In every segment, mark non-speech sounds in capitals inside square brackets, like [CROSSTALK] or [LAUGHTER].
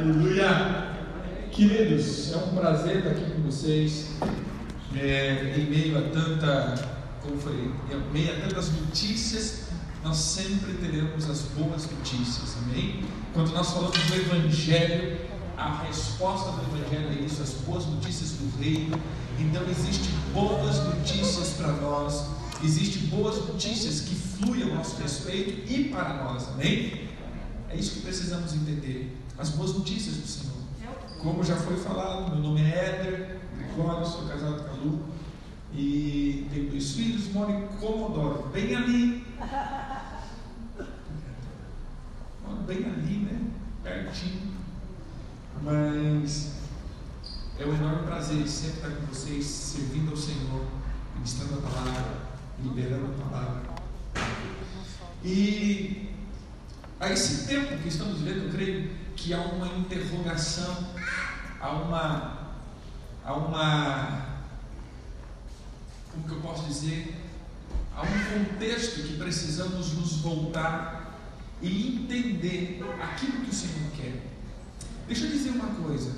Aleluia! Queridos, é um prazer estar aqui com vocês é, em meio a tanta, como foi, em meio a tantas notícias, nós sempre teremos as boas notícias, amém? Quando nós falamos do Evangelho, a resposta do Evangelho é isso, as boas notícias do reino. Então existem boas notícias para nós, existem boas notícias que fluem ao nosso respeito e para nós, amém? É isso que precisamos entender. As boas notícias do Senhor. Como já foi falado, meu nome é Éder Gregório, sou casado com a Lu e tenho dois filhos, moro em Comodoro, bem ali. [LAUGHS] Moro bem ali, né? Pertinho. Mas é um enorme prazer sempre estar com vocês, servindo ao Senhor, ministrando a palavra, liberando a palavra. E a esse tempo que estamos vivendo, eu creio que há uma interrogação, há uma, há uma, como que eu posso dizer, há um contexto que precisamos nos voltar e entender aquilo que o Senhor quer. Deixa eu dizer uma coisa.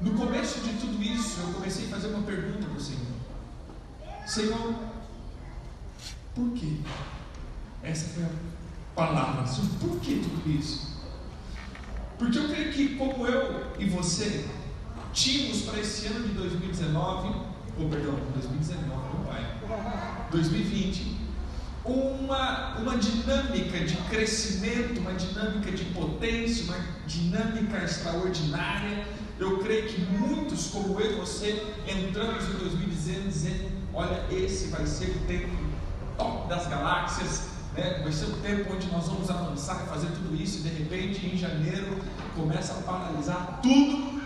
No começo de tudo isso, eu comecei a fazer uma pergunta para o Senhor. Senhor, por quê? Essa foi a palavra. Por que tudo isso? Porque eu creio que, como eu e você, tínhamos para esse ano de 2019, ou perdão, 2019, meu pai, 2020, uma, uma dinâmica de crescimento, uma dinâmica de potência, uma dinâmica extraordinária. Eu creio que muitos, como eu e você, entramos em 2019 dizendo: olha, esse vai ser o tempo top das galáxias, né? Vai ser o tempo onde nós vamos avançar e fazer tudo isso, e de repente em janeiro começa a paralisar tudo,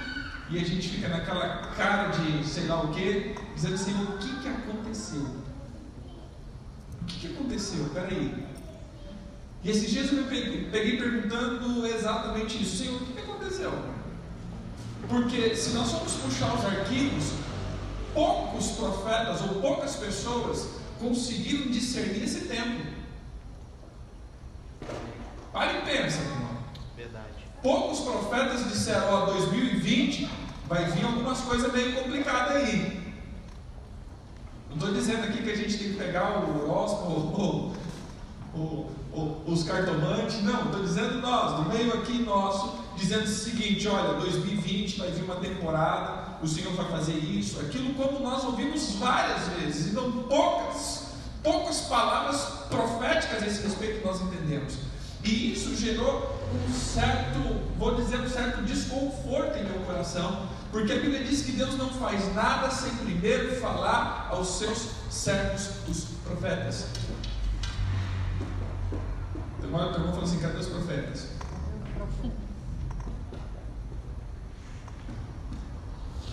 e a gente fica naquela cara de sei lá o que, dizendo assim: o que, que aconteceu? O que, que aconteceu? Peraí. E esses dias eu me peguei, peguei perguntando exatamente isso: Senhor, o que, que aconteceu? Porque se nós formos puxar os arquivos, poucos profetas ou poucas pessoas conseguiram discernir esse tempo. Pare e pensa, irmão. Verdade. Poucos profetas disseram, ó, 2020 vai vir algumas coisas meio complicadas aí. Não estou dizendo aqui que a gente tem que pegar o horóscopo, [LAUGHS] os cartomantes, não, estou dizendo nós, do meio aqui nosso, dizendo o seguinte: olha, 2020 vai vir uma temporada, o Senhor vai fazer isso, aquilo, como nós ouvimos várias vezes, então poucas, poucas palavras proféticas a esse respeito nós entendemos. E isso gerou um certo, vou dizer, um certo desconforto em meu coração, porque a Bíblia diz que Deus não faz nada sem primeiro falar aos seus servos, os profetas. Então, o irmão falou assim: cadê os profetas?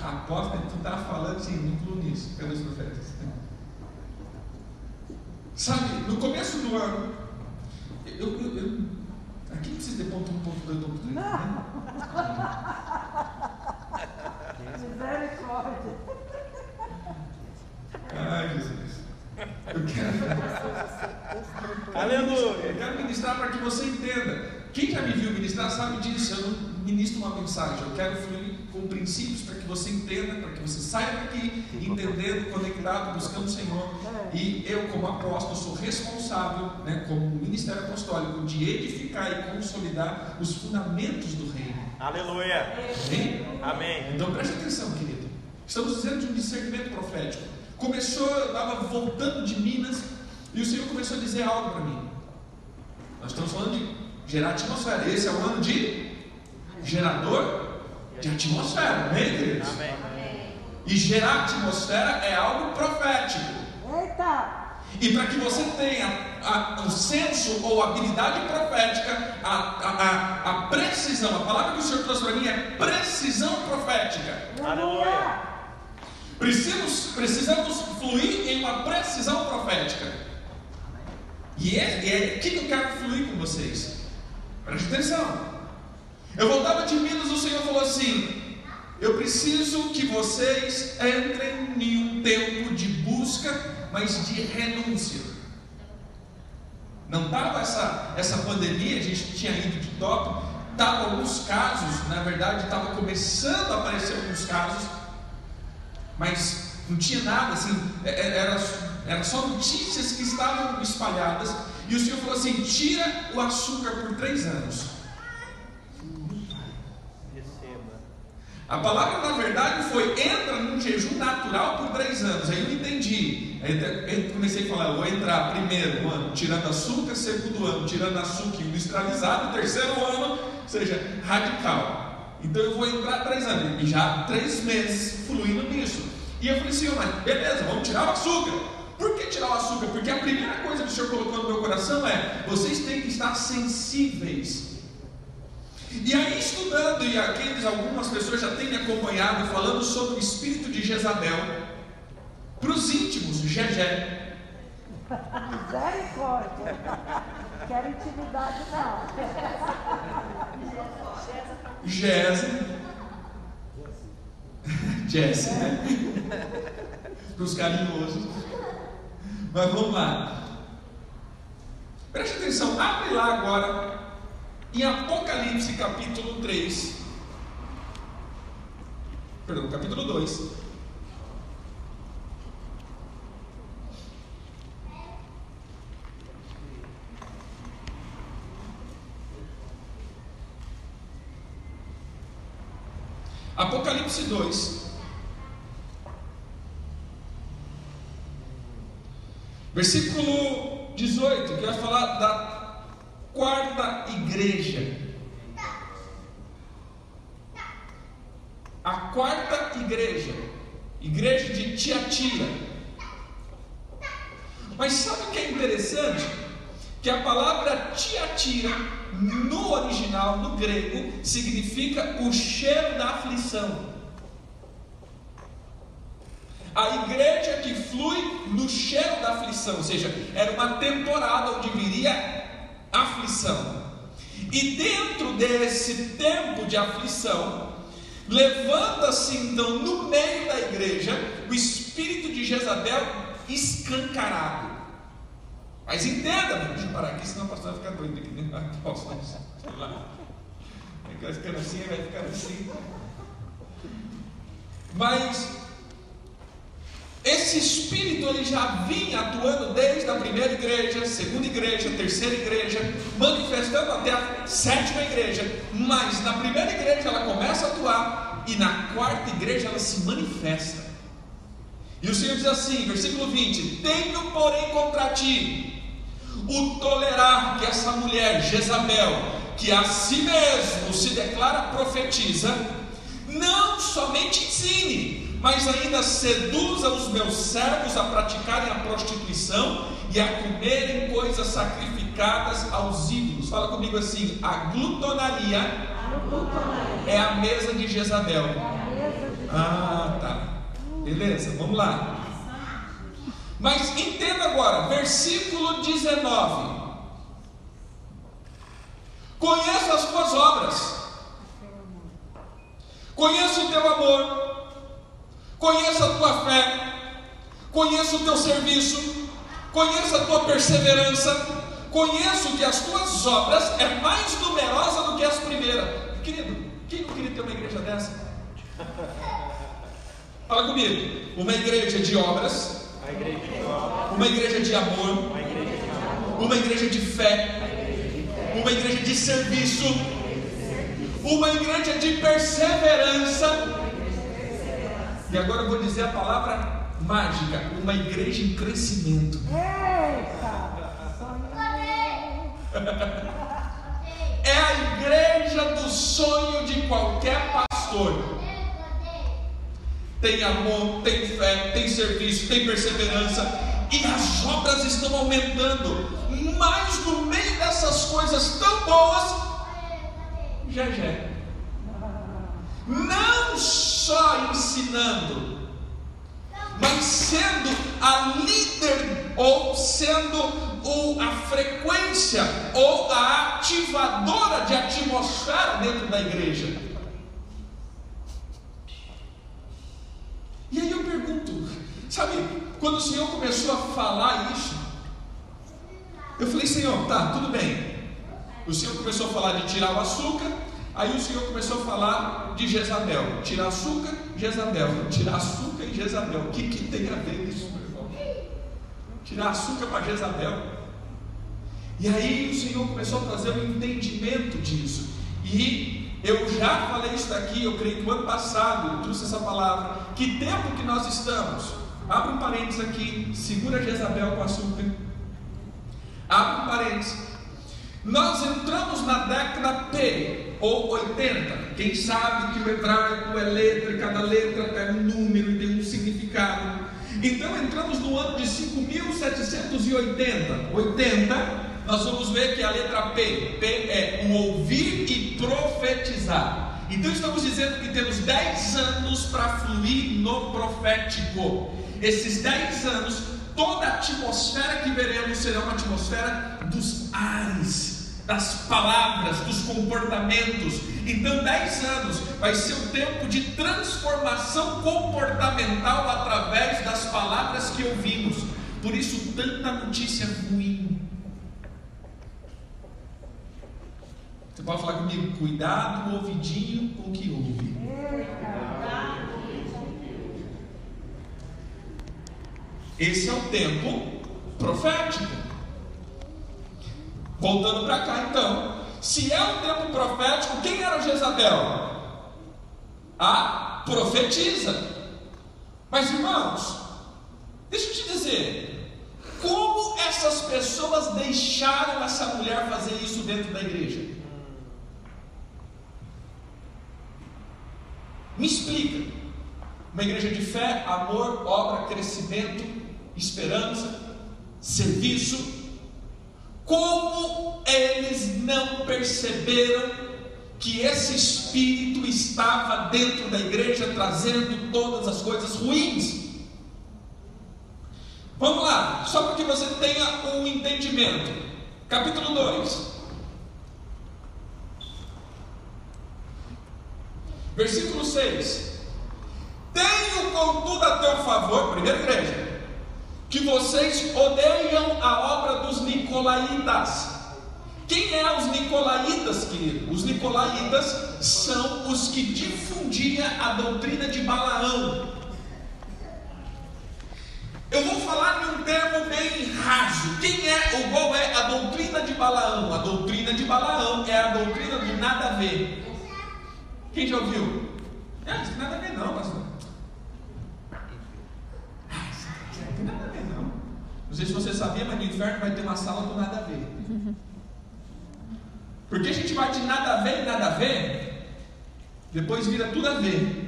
Aposta que tu está falando assim, não incluo nisso. Cadê os profetas? Sabe, no começo do ano, eu, eu, eu, aqui não precisa de ponto 1, ponto 2, ponto 3. Né? Misericórdia. Ai, Jesus. Eu quero. Aleluia. Eu quero ministrar para que você entenda. Quem já me viu ministrar sabe disso. Eu não ministro uma mensagem. Eu quero fluir com princípios para que você entenda, para que você saia daqui entendendo, conectado, buscando o Senhor. E eu, como apóstolo, sou responsável, né, como ministério apostólico, de edificar e consolidar os fundamentos do reino. Aleluia. Amém? Amém. Então preste atenção, querido. Estamos dizendo de um discernimento profético. Começou, eu estava voltando de Minas e o Senhor começou a dizer algo para mim. Nós estamos falando de gerar atmosfera. Esse é o ano de gerador de atmosfera, amém, queridos? Amém. E gerar atmosfera é algo profético. Eita! E para que você tenha a, o senso ou habilidade profética, a, a, a, precisão, a palavra que o Senhor trouxe para mim é precisão profética. Aleluia! Precisamos, precisamos fluir em uma precisão profética. E é, é aqui que eu quero fluir com vocês. Preste atenção. Eu voltava de Minas, o Senhor falou assim: Eu preciso que vocês entrem em um tempo de busca, mas de renúncia. Não estava essa, essa pandemia, a gente tinha ido de top, estavam alguns casos, na verdade estava começando a aparecer alguns casos, mas não tinha nada assim, é, é, era, era só notícias que estavam espalhadas, e o Senhor falou assim: tira o açúcar por três anos. A palavra, na verdade, foi entra num jejum natural por três anos. Aí eu entendi. Aí eu comecei a falar, eu vou entrar primeiro ano tirando açúcar, segundo ano tirando açúcar industrializado, terceiro ano, ou seja, radical. Então eu vou entrar três anos. E já três meses fluindo nisso. E eu falei, Senhor, mas beleza, vamos tirar o açúcar. Por que tirar o açúcar? Porque a primeira coisa que o Senhor colocou no meu coração é: vocês têm que estar sensíveis e aí, estudando, e aqueles, algumas pessoas já têm me acompanhado, falando sobre o espírito de Jezabel, para os íntimos, Gegé. Misericórdia. Quero intimidade, não. Jéssica. Jéssica. Para os carinhosos. Mas vamos lá. Preste atenção, abre lá agora em Apocalipse capítulo 3, perdão, capítulo 2. Apocalipse 2, versículo 18, que vai falar da quarta igreja. A quarta igreja, igreja de Tiatira. Mas sabe o que é interessante? Que a palavra Tiatira, no original, no grego, significa o cheiro da aflição. A igreja que flui no cheiro da aflição, ou seja, era uma temporada onde viria aflição. E dentro desse tempo de aflição, levanta-se então no meio da igreja o espírito de Jezabel escancarado. Mas entenda, deixa eu parar aqui, senão o pastor vai ficar doido aqui posso, sei lá. Vai ficando assim, vai ficar assim. Mas esse espírito ele já vinha atuando desde a primeira igreja, segunda igreja, terceira igreja, manifestando até a sétima igreja. Mas na primeira igreja ela começa a atuar e na quarta igreja ela se manifesta. E o Senhor diz assim, versículo 20: Tenho, porém, contra ti o tolerar que essa mulher, Jezabel, que a si mesmo se declara profetiza, não somente ensine, mas ainda seduza os meus servos a praticarem a prostituição e a comerem coisas sacrificadas aos ídolos. Fala comigo assim: a glutonaria, é a mesa de Jezabel. Ah, tá. Beleza, vamos lá. Mas entenda agora, versículo 19. Conheço as tuas obras, conheço o teu amor, Conheça a tua fé, conheça o teu serviço, conheça a tua perseverança, conheço que as tuas obras é mais numerosa do que as primeiras. Querido, quem não queria ter uma igreja dessa? Fala comigo. Uma igreja de obras, uma igreja de amor, uma igreja de fé, uma igreja de serviço, uma igreja de perseverança e agora eu vou dizer a palavra mágica: uma igreja em crescimento. é a igreja do sonho de qualquer pastor. Tem amor, tem fé, tem serviço, tem perseverança, e as obras estão aumentando. Mas no meio dessas coisas tão boas, já já. Não só ensinando, mas sendo a líder ou sendo o, a frequência ou a ativadora de atmosfera dentro da igreja. E aí eu pergunto, sabe, quando o Senhor começou a falar isso, eu falei, Senhor, tá, tudo bem. O Senhor começou a falar de tirar o açúcar, Aí o Senhor começou a falar de Jezabel. Tirar açúcar, Jezabel. Tirar açúcar e Jezabel. O que, que tem a ver isso, meu irmão? Tirar açúcar para Jezabel. E aí o Senhor começou a trazer um entendimento disso. E eu já falei isso daqui, eu creio que o ano passado eu trouxe essa palavra. Que tempo que nós estamos? Abre um parênteses aqui, segura Jezabel com açúcar. Abre um parênteses. Nós entramos na década P, ou 80. Quem sabe que o hebraico é letra, e cada letra tem um número e tem um significado. Então entramos no ano de 5780. 80, nós vamos ver que a letra P, P é o ouvir e profetizar. Então estamos dizendo que temos 10 anos para fluir no profético. Esses 10 anos, toda a atmosfera que veremos será uma atmosfera dos ares das palavras, dos comportamentos. Então, 10 anos vai ser o tempo de transformação comportamental através das palavras que ouvimos. Por isso, tanta notícia ruim. Você pode falar comigo? Cuidado, ouvidinho com o que ouve. Esse é o tempo profético. Voltando para cá então. Se é um tempo profético, quem era Jezabel? A profetiza. Mas irmãos, deixa eu te dizer, como essas pessoas deixaram essa mulher fazer isso dentro da igreja? Me explica. Uma igreja de fé, amor, obra, crescimento, esperança, serviço, como eles não perceberam que esse espírito estava dentro da igreja trazendo todas as coisas ruins? Vamos lá, só para que você tenha um entendimento. Capítulo 2. Versículo 6. Tenho contudo a teu favor, primeira igreja que vocês odeiam a obra dos nicolaítas. Quem é os nicolaítas, querido? Os nicolaítas são os que difundiam a doutrina de Balaão. Eu vou falar de um termo bem raso. Quem é ou qual é a doutrina de Balaão? A doutrina de Balaão é a doutrina do nada a ver. Quem já ouviu? É, não tem nada a ver não, pastor. Não sei se você sabia, mas no inferno vai ter uma sala do nada a ver. [LAUGHS] Porque a gente vai de nada a ver e nada a ver, depois vira tudo a ver.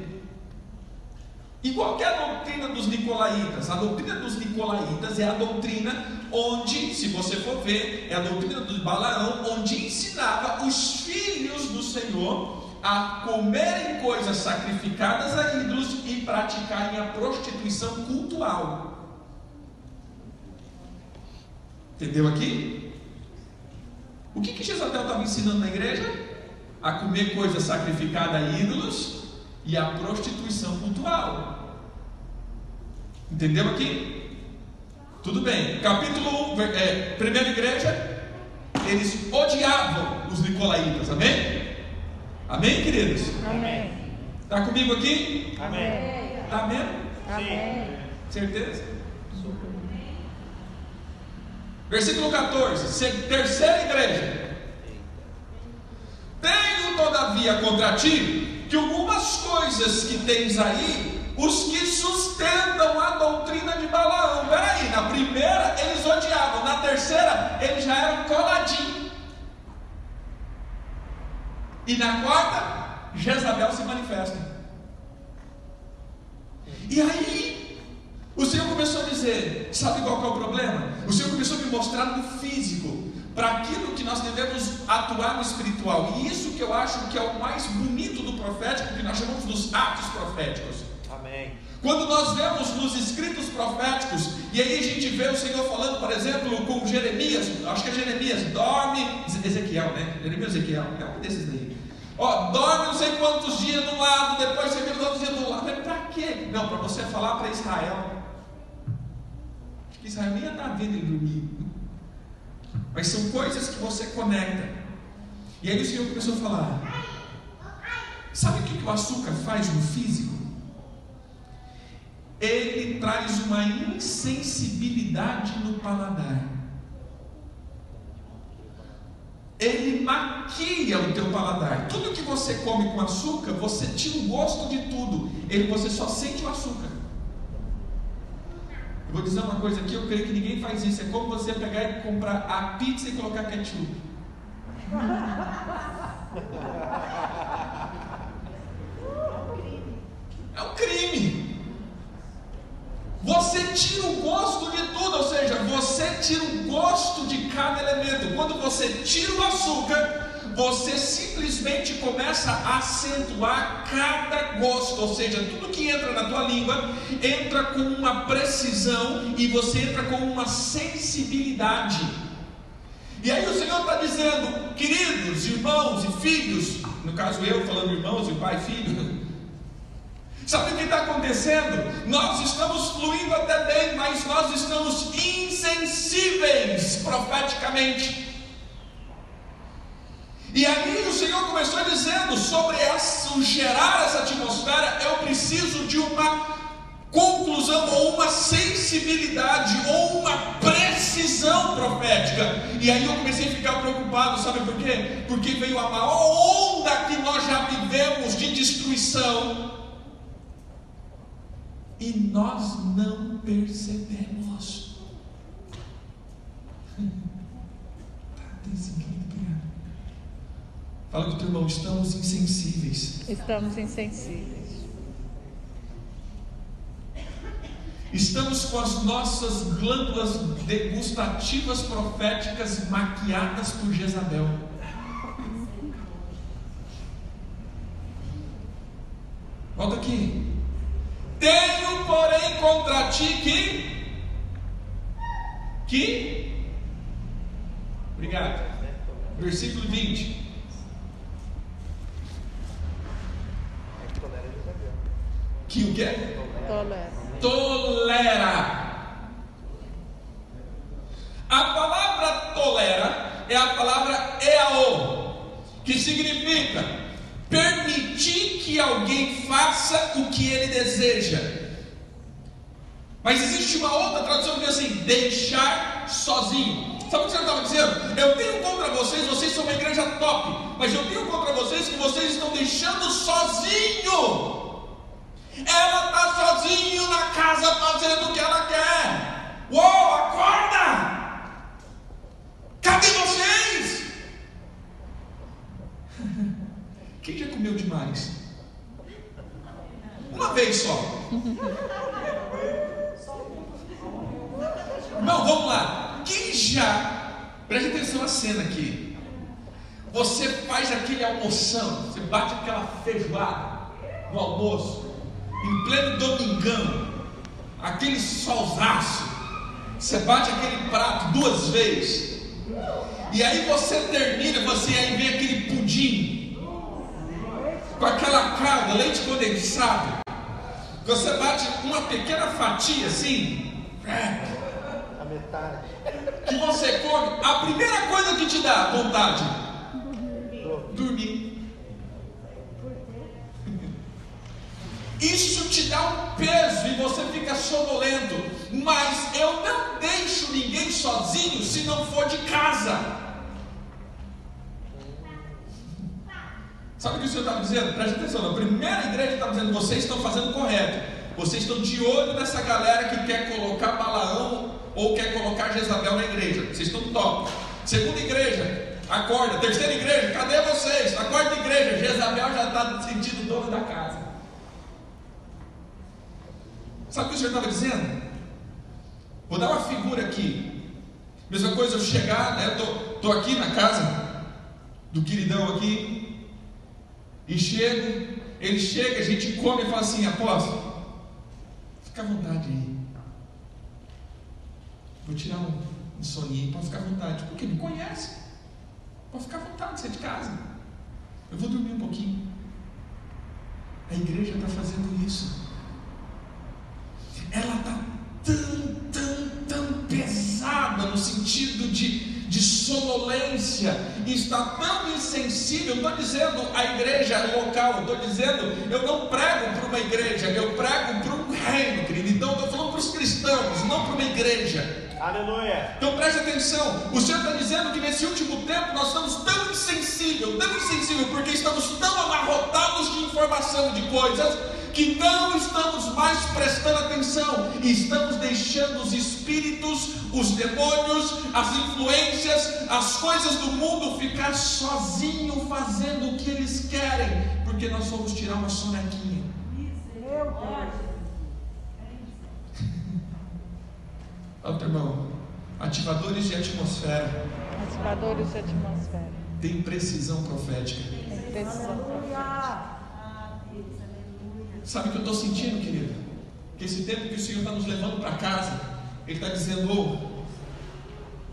Igual que a doutrina dos Nicolaítas. A doutrina dos Nicolaítas é a doutrina onde, se você for ver, é a doutrina do Balaão, onde ensinava os filhos do Senhor a comerem coisas sacrificadas a ídolos e praticarem a prostituição cultural. Entendeu aqui? O que, que Jezabel estava ensinando na igreja? A comer coisa sacrificada a ídolos e a prostituição cultural. Entendeu aqui? Tudo bem. Capítulo 1, é, primeira igreja, eles odiavam os nicolaítas, amém? Amém, queridos? Amém. Está comigo aqui? Amém. Está mesmo? Amém. Certeza? Versículo 14, terceira igreja. Tenho todavia contra ti que algumas coisas que tens aí, os que sustentam a doutrina de Balaão. Peraí, na primeira eles odiavam, na terceira eles já eram coladinhos. E na quarta, Jezabel se manifesta. E aí o Senhor começou a dizer: sabe qual é o problema? O Senhor começou a me mostrar no físico, para aquilo que nós devemos atuar no espiritual. E isso que eu acho que é o mais bonito do profético, que nós chamamos dos atos proféticos. Amém. Quando nós vemos nos escritos proféticos, e aí a gente vê o Senhor falando, por exemplo, com Jeremias, acho que é Jeremias, dorme, Ezequiel, né? Jeremias Ezequiel, é um desses daí. Ó, dorme não sei quantos dias de um lado, depois você vê quantos dias do lado. Mas para quê? Não, para você falar para Israel que Israel nem ia vendo ele dormir. Mas são coisas que você conecta. E aí o Senhor começou a falar: Sabe o que o açúcar faz no físico? Ele traz uma insensibilidade no paladar. Ele maquia o teu paladar. Tudo que você come com açúcar, você tira o gosto de tudo. Ele, você só sente o açúcar. Vou dizer uma coisa aqui, eu creio que ninguém faz isso. É como você pegar e comprar a pizza e colocar ketchup. É um crime. Você tira o gosto de tudo, ou seja, você tira o gosto de cada elemento. Quando você tira o açúcar, você simplesmente começa a acentuar cada gosto, ou seja, tudo que entra na tua língua entra com uma precisão e você entra com uma sensibilidade. E aí o Senhor está dizendo, queridos irmãos e filhos, no caso eu falando irmãos e pai e filho, sabe o que está acontecendo? Nós estamos fluindo até bem, mas nós estamos insensíveis profeticamente. E aí o Senhor começou dizendo sobre essa, gerar essa atmosfera, eu preciso de uma conclusão ou uma sensibilidade ou uma precisão profética. E aí eu comecei a ficar preocupado, sabe por quê? Porque veio a maior onda que nós já vivemos de destruição. E nós não percebemos. Tem seguido, obrigado. Fala com o teu irmão, estamos insensíveis. Estamos insensíveis. Estamos com as nossas glândulas degustativas proféticas maquiadas por Jezabel. Volta aqui. Tenho, porém, contra ti que. Que. Obrigado. Versículo 20. Que o quê? Tolera. Tolera. A palavra tolera é a palavra eao, que significa permitir que alguém faça o que ele deseja. Mas existe uma outra tradução que diz assim: deixar sozinho. Sabe o que você estava dizendo? Eu tenho contra vocês, vocês são uma igreja top, mas eu tenho contra vocês que vocês estão deixando sozinho. Ela está sozinho na casa fazendo o que ela quer. Uou, acorda! Cadê vocês? [LAUGHS] Quem já comeu demais? Uma vez só. Não, vamos lá. Quem já, preste atenção na cena aqui. Você faz aquele almoção, você bate aquela feijoada no almoço, em pleno domingão, aquele solzaço, você bate aquele prato duas vezes, e aí você termina, você aí vem aquele pudim, com aquela calda, leite condensado, você bate uma pequena fatia assim, A metade. que você come, a primeira coisa que te dá vontade, dormir. Isso te dá um peso e você fica sonolento. Mas eu não deixo ninguém sozinho se não for de casa. Sabe o que o Senhor estava dizendo? Preste atenção. Na primeira igreja estava dizendo: vocês estão fazendo correto. Vocês estão de olho nessa galera que quer colocar Balaão ou quer colocar Jezabel na igreja. Vocês estão top. Segunda igreja, acorda. Terceira igreja, cadê vocês? A quarta igreja, Jezabel já está sentindo dono da casa. Sabe o que o Senhor estava dizendo? Vou dar uma figura aqui. Mesma coisa eu chegar, né? Eu tô, tô aqui na casa do queridão aqui. E chego, ele chega, a gente come e fala assim, apóstolo, fica à vontade aí. Vou tirar um, um soninho, pode ficar à vontade. Porque me conhece. Pode ficar à vontade, você é de casa. Eu vou dormir um pouquinho. A igreja está fazendo isso ela está tão, tão, tão pesada no sentido de, de sonolência está tão insensível. Estou dizendo a igreja local, estou dizendo, eu não prego para uma igreja, eu prego para um reino, querido. Então estou falando para os cristãos, não para uma igreja. Aleluia. Então preste atenção, o Senhor está dizendo que nesse último tempo nós estamos tão insensível, tão insensível, porque estamos tão amarrotados de informação de coisas que não estamos mais prestando atenção e estamos deixando os espíritos, os demônios, as influências, as coisas do mundo ficar sozinho fazendo o que eles querem, porque nós vamos tirar uma sonequinha. [LAUGHS] Outro irmão, ativadores de atmosfera Ativadores de atmosfera. têm precisão profética. Tem precisão profética. Sabe o que eu estou sentindo, querido? Que esse tempo que o Senhor está nos levando para casa, Ele está dizendo: "Ô,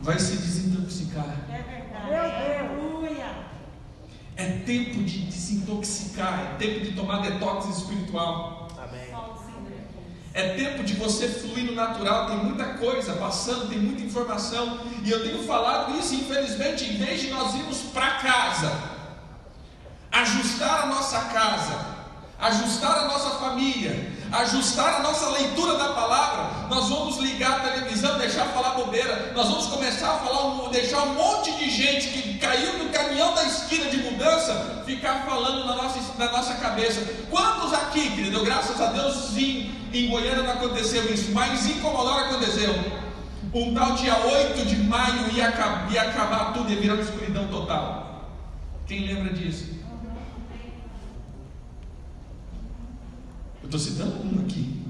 vai se desintoxicar. É verdade. Aleluia. É tempo de desintoxicar, é tempo de tomar detox espiritual. Amém. É tempo de você fluir no natural, tem muita coisa passando, tem muita informação, e eu tenho falado isso, infelizmente, em vez de nós irmos para casa, ajustar a nossa casa, ajustar a nossa família, ajustar a nossa leitura da palavra, nós vamos ligar a televisão, deixar falar bobeira, nós vamos começar a falar, deixar um monte de gente que caiu no caminhão da esquina de mudança, ficar falando na nossa, na nossa cabeça. Quantos aqui, querido, graças a Deus, sim, em Goiânia não aconteceu isso, mas em Comodoro aconteceu. Um tal dia 8 de maio ia, ia acabar tudo, ia virar uma escuridão total. Quem lembra disso? Eu estou citando um aqui.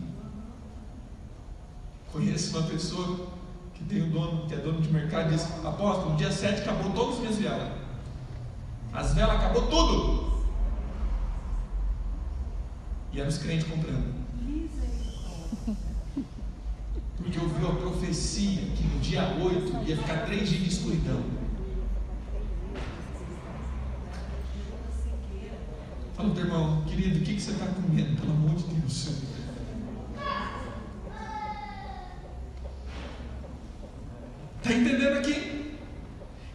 Conheço uma pessoa que tem um dono, que é dono de mercado, e diz: Apóstolo, no dia 7 acabou todas as minhas velas. As velas acabou tudo. E eram os crentes comprando. Porque ouviu a profecia que no dia 8 ia ficar três dias de escuridão. Fala pro teu irmão, querido, o que, que você está comendo? Pelo amor de Deus. Está entendendo aqui?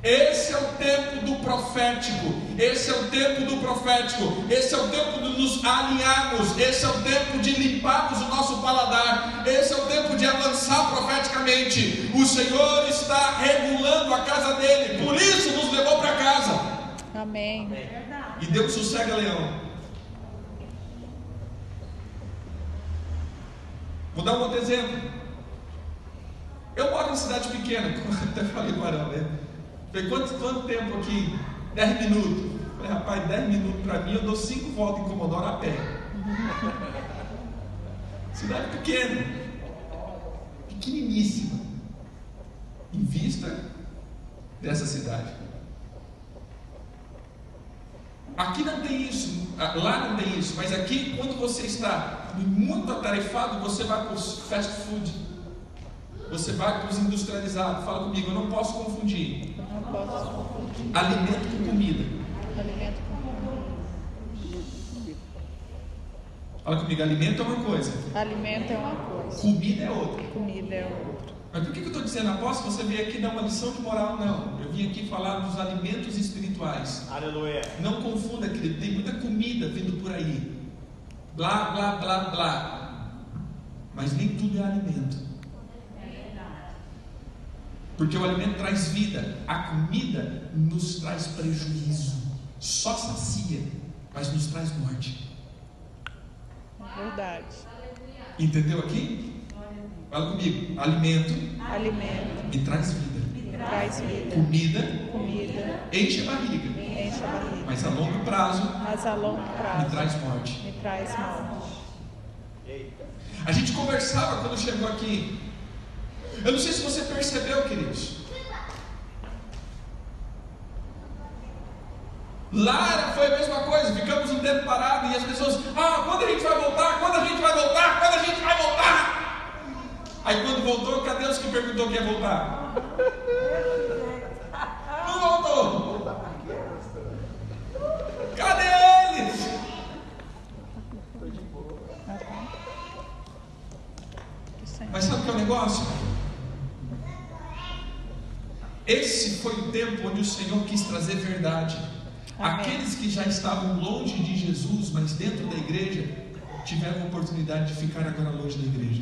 Esse é o tempo do profético. Esse é o tempo do profético. Esse é o tempo de nos alinharmos. Esse é o tempo de limparmos o nosso paladar. Esse é o tempo de avançar profeticamente. O Senhor está regulando a casa dele. Por isso nos levou para casa. Amém. E deu sossega, leão. Vou dar um outro exemplo. Eu moro em cidade pequena, [LAUGHS] como eu até falei com o Arão, né? Falei, quanto, quanto tempo aqui? 10 minutos. Falei, rapaz, 10 minutos para mim, eu dou 5 voltas em Comodoro a pé. [LAUGHS] cidade pequena, pequeniníssima, em vista dessa cidade. Aqui não tem isso, ah, lá não tem isso, mas aqui, quando você está muito atarefado, você vai para os fast food, você vai para os industrializados. Fala comigo, eu não posso confundir Não posso confundir alimento com comida. alimento com Fala comigo, alimento é uma coisa, comida. Alimento é uma coisa, comida é outra. comida é outra. Mas por que eu estou dizendo, apóstolo, você veio aqui dar uma lição de moral? Não, eu vim aqui falar dos alimentos espirituais. Aleluia. Não confunda, querido, tem muita comida vindo por aí. Blá, blá, blá, blá. Mas nem tudo é alimento. Porque o alimento traz vida, a comida nos traz prejuízo. Só sacia, mas nos traz morte. Verdade. Entendeu aqui? Fala comigo. Alimento Alimento me traz vida. traz vida. Comida Comida enche a barriga. enche a barriga. Mas a longo prazo Mas a longo me prazo traz morte. me traz morte. Eita. A gente conversava quando chegou aqui. Eu não sei se você percebeu, queridos. Lá era- foi a mesma coisa, ficamos um tempo parado e as pessoas, ah, quando a gente vai voltar? Quando a gente vai voltar? Quando a gente vai voltar? Aí quando voltou, cadê os que perguntou que ia voltar? Não voltou. Cadê eles? Mas sabe o que é o negócio? esse foi o tempo onde o Senhor quis trazer verdade. Aqueles que já estavam longe de Jesus, mas dentro da igreja, tiveram a oportunidade de ficar agora longe da igreja.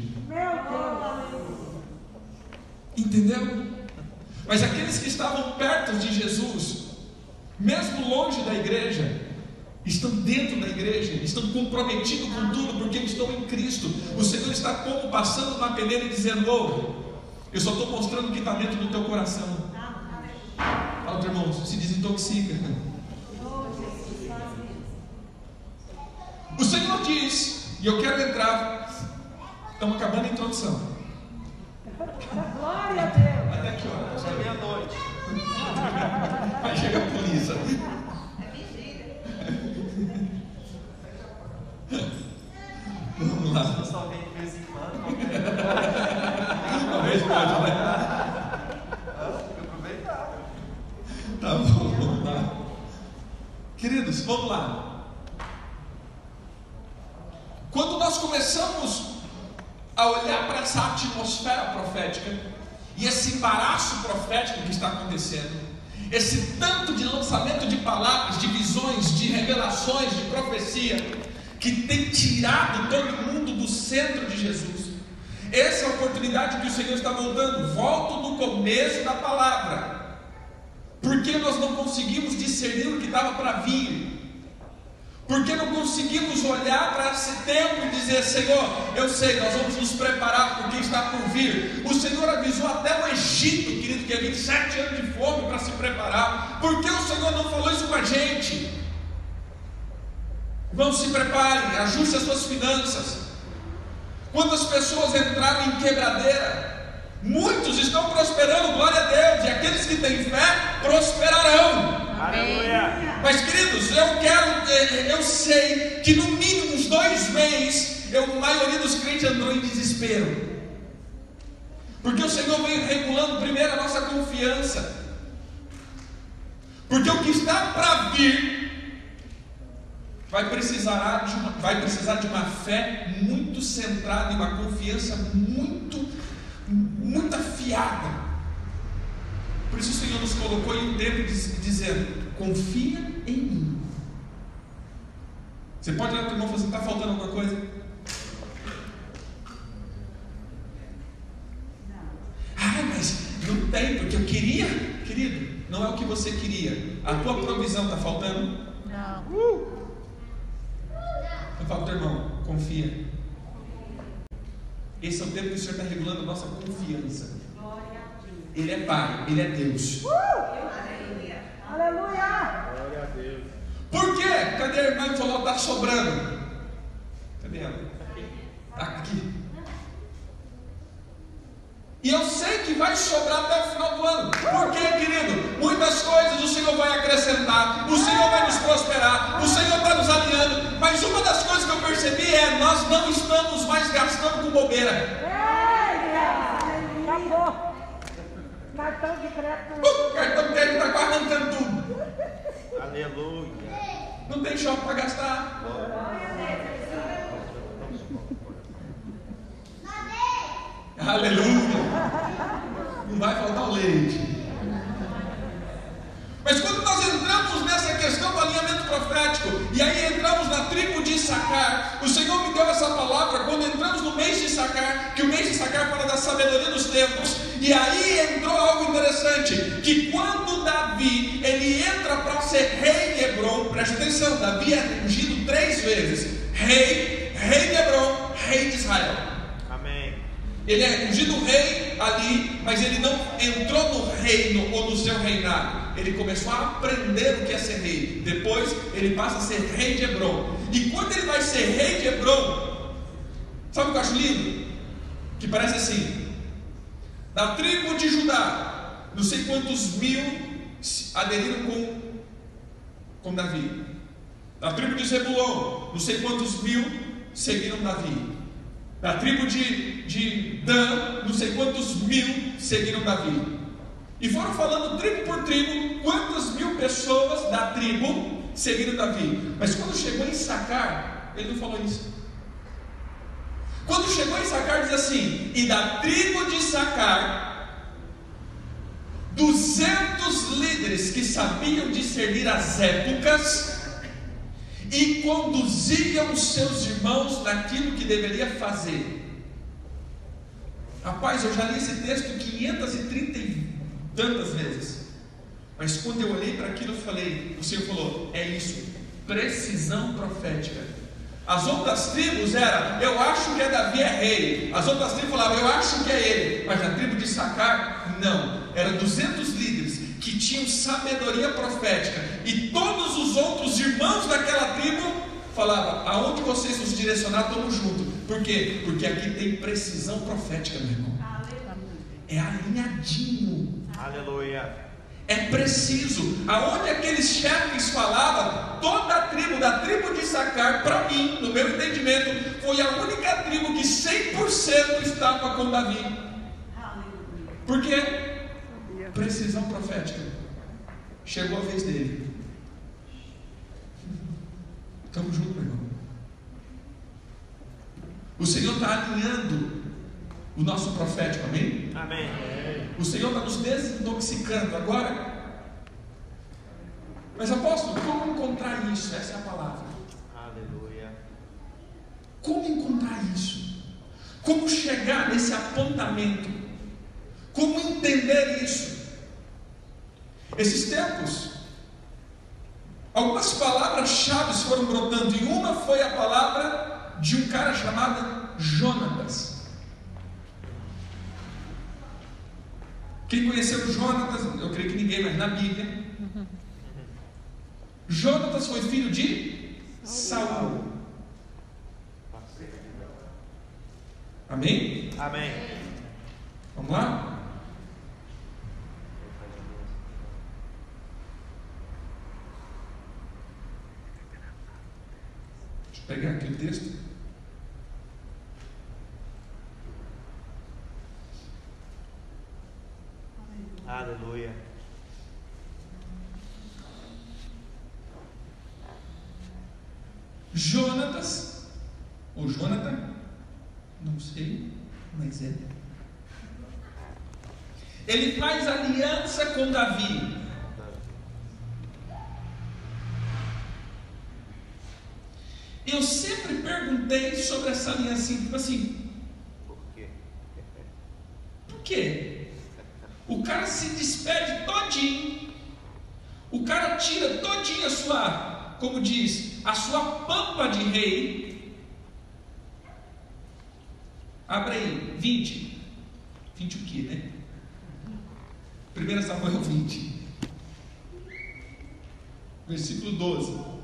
Entendeu? Mas aqueles que estavam perto de Jesus, mesmo longe da igreja, estão dentro da igreja, estão comprometidos com tudo, porque estão em Cristo. O Senhor está como passando na peneira e dizendo: Ô, eu só estou mostrando o que está dentro do teu coração. Fala, outro irmão, se desintoxica. O Senhor diz, e eu quero entrar, estamos acabando a introdução. Glória a Deus. Até que horas? Hoje é meia-noite. Aí chega a polícia. Vamos lá. Eu só venho de vez em quando. Uma vez pode, né? Ah, Tem que aproveitar. Tá bom, vamos lá. Queridos, vamos lá. Quando nós começamos a olhar para essa atmosfera profética e esse embaraço profético que está acontecendo, esse tanto de lançamento de palavras, de visões, de revelações, de profecia, que tem tirado todo mundo do centro de Jesus. Essa é a oportunidade que o Senhor está voltando. Volto no começo da palavra. Porque nós não conseguimos discernir o que estava para vir. Porque não conseguimos olhar para esse tempo e dizer: Senhor, eu sei, nós vamos nos preparar para o que está por vir. O Senhor avisou até o Egito, querido, que é 27 anos de fome para se preparar. Por que o Senhor não falou isso com a gente? Vão se preparem, ajuste as suas finanças. Quantas pessoas entraram em quebradeira? Muitos estão prosperando, glória a Deus, e aqueles que têm fé prosperarão. Aleluia. Mas queridos, eu quero, eh, eu sei que no mínimo uns dois meses, eu, a maioria dos crentes andou em desespero. Porque o Senhor veio regulando primeiro a nossa confiança. Porque o que está para vir vai precisar, de uma, vai precisar de uma fé muito centrada e uma confiança muito, muito afiada. Por isso o Senhor nos colocou em um tempo diz- dizendo: confia em mim. Você pode olhar para o irmão e falar assim: está faltando alguma coisa? Ah, mas não tem, porque eu queria, querido, não é o que você queria. A tua provisão está faltando? Não. Eu falo para o irmão, confia. Esse é o tempo que o Senhor está regulando a nossa confiança. Ele é Pai, Ele é Deus. Aleluia. Glória a Deus. Por quê? Cadê a irmã que falou está sobrando? Cadê ela? Está aqui. E eu sei que vai sobrar até o final do ano. Por quê, querido? Muitas coisas o Senhor vai acrescentar, o Senhor vai nos prosperar, o Senhor está nos alinhando. Mas uma das coisas que eu percebi é: nós não estamos mais gastando com bobeira. Acabou. Cartão de crédito. O cartão de crédito está quase arrancando tudo. Aleluia. Não tem shopping para gastar. Aleluia. Não vai faltar o leite. Mas quando nós entramos nessa questão do alinhamento profético, e aí entramos na tribo de Issacar, o Senhor me deu essa palavra quando entramos no mês de Issacar, que o mês de Issacar fala da sabedoria dos tempos, e aí entrou algo interessante, que quando Davi, ele entra para ser rei de Hebron, preste atenção, Davi é ungido três vezes, rei, rei de Hebron, rei de Israel. Ele é ungido rei ali, mas ele não entrou no reino ou no seu reinado. Ele começou a aprender o que é ser rei. Depois ele passa a ser rei de Hebron. E quando ele vai ser rei de Hebron, sabe o que eu acho lindo? Que parece assim: da tribo de Judá, não sei quantos mil aderiram com, com Davi. Da tribo de Zebulon, não sei quantos mil seguiram Davi. Da tribo de, de Dan, não sei quantos mil seguiram Davi. E foram falando tribo por tribo, quantas mil pessoas da tribo seguiram Davi. Mas quando chegou em Sacar, ele não falou isso. Quando chegou em Sacar, diz assim: E da tribo de Sacar, 200 líderes que sabiam discernir as épocas e conduziam os seus irmãos naquilo que deveria fazer. Rapaz, eu já li esse texto 530 e tantas vezes. Mas quando eu olhei para aquilo, eu falei, o Senhor falou, é isso, precisão profética. As outras tribos era, eu acho que é Davi é rei. As outras tribos falavam, eu acho que é ele. Mas na tribo de Sacar, não. Eram 200 líderes que tinham sabedoria profética. E todos os outros irmãos daquela tribo falavam, aonde vocês nos direcionar, estamos juntos. Por quê? Porque aqui tem precisão profética, meu irmão. É alinhadinho. Aleluia. É preciso. Aonde aqueles chefes falavam, toda a tribo, da tribo de Sacar, para mim, no meu entendimento, foi a única tribo que 100% estava com Davi. Por quê? Precisão profética. Chegou a vez dele. Estamos juntos, meu irmão. O Senhor está alinhando o nosso profético, amém? Amém. O Senhor está nos desintoxicando agora. Mas apóstolo, como encontrar isso? Essa é a palavra. Aleluia. Como encontrar isso? Como chegar nesse apontamento? Como entender isso? Esses tempos, algumas palavras-chave foram brotando, e uma foi a palavra de um cara chamado Jonatas. Quem conheceu Jonatas, eu creio que ninguém, mas na Bíblia. Jonatas foi filho de Saul. Amém? Amém. Vamos lá? Deixa eu pegar aqui o texto. Aleluia. Jonatas, ou Jonathan, não sei, mas é. Ele faz aliança com Davi. Eu sempre perguntei sobre essa aliança, tipo assim, Por quê? por quê? O cara se despede todinho, o cara tira todinho a sua, como diz, a sua pampa de rei. Abre aí, 20. 20 o quê, né? 1 Samuel 20. Versículo 12.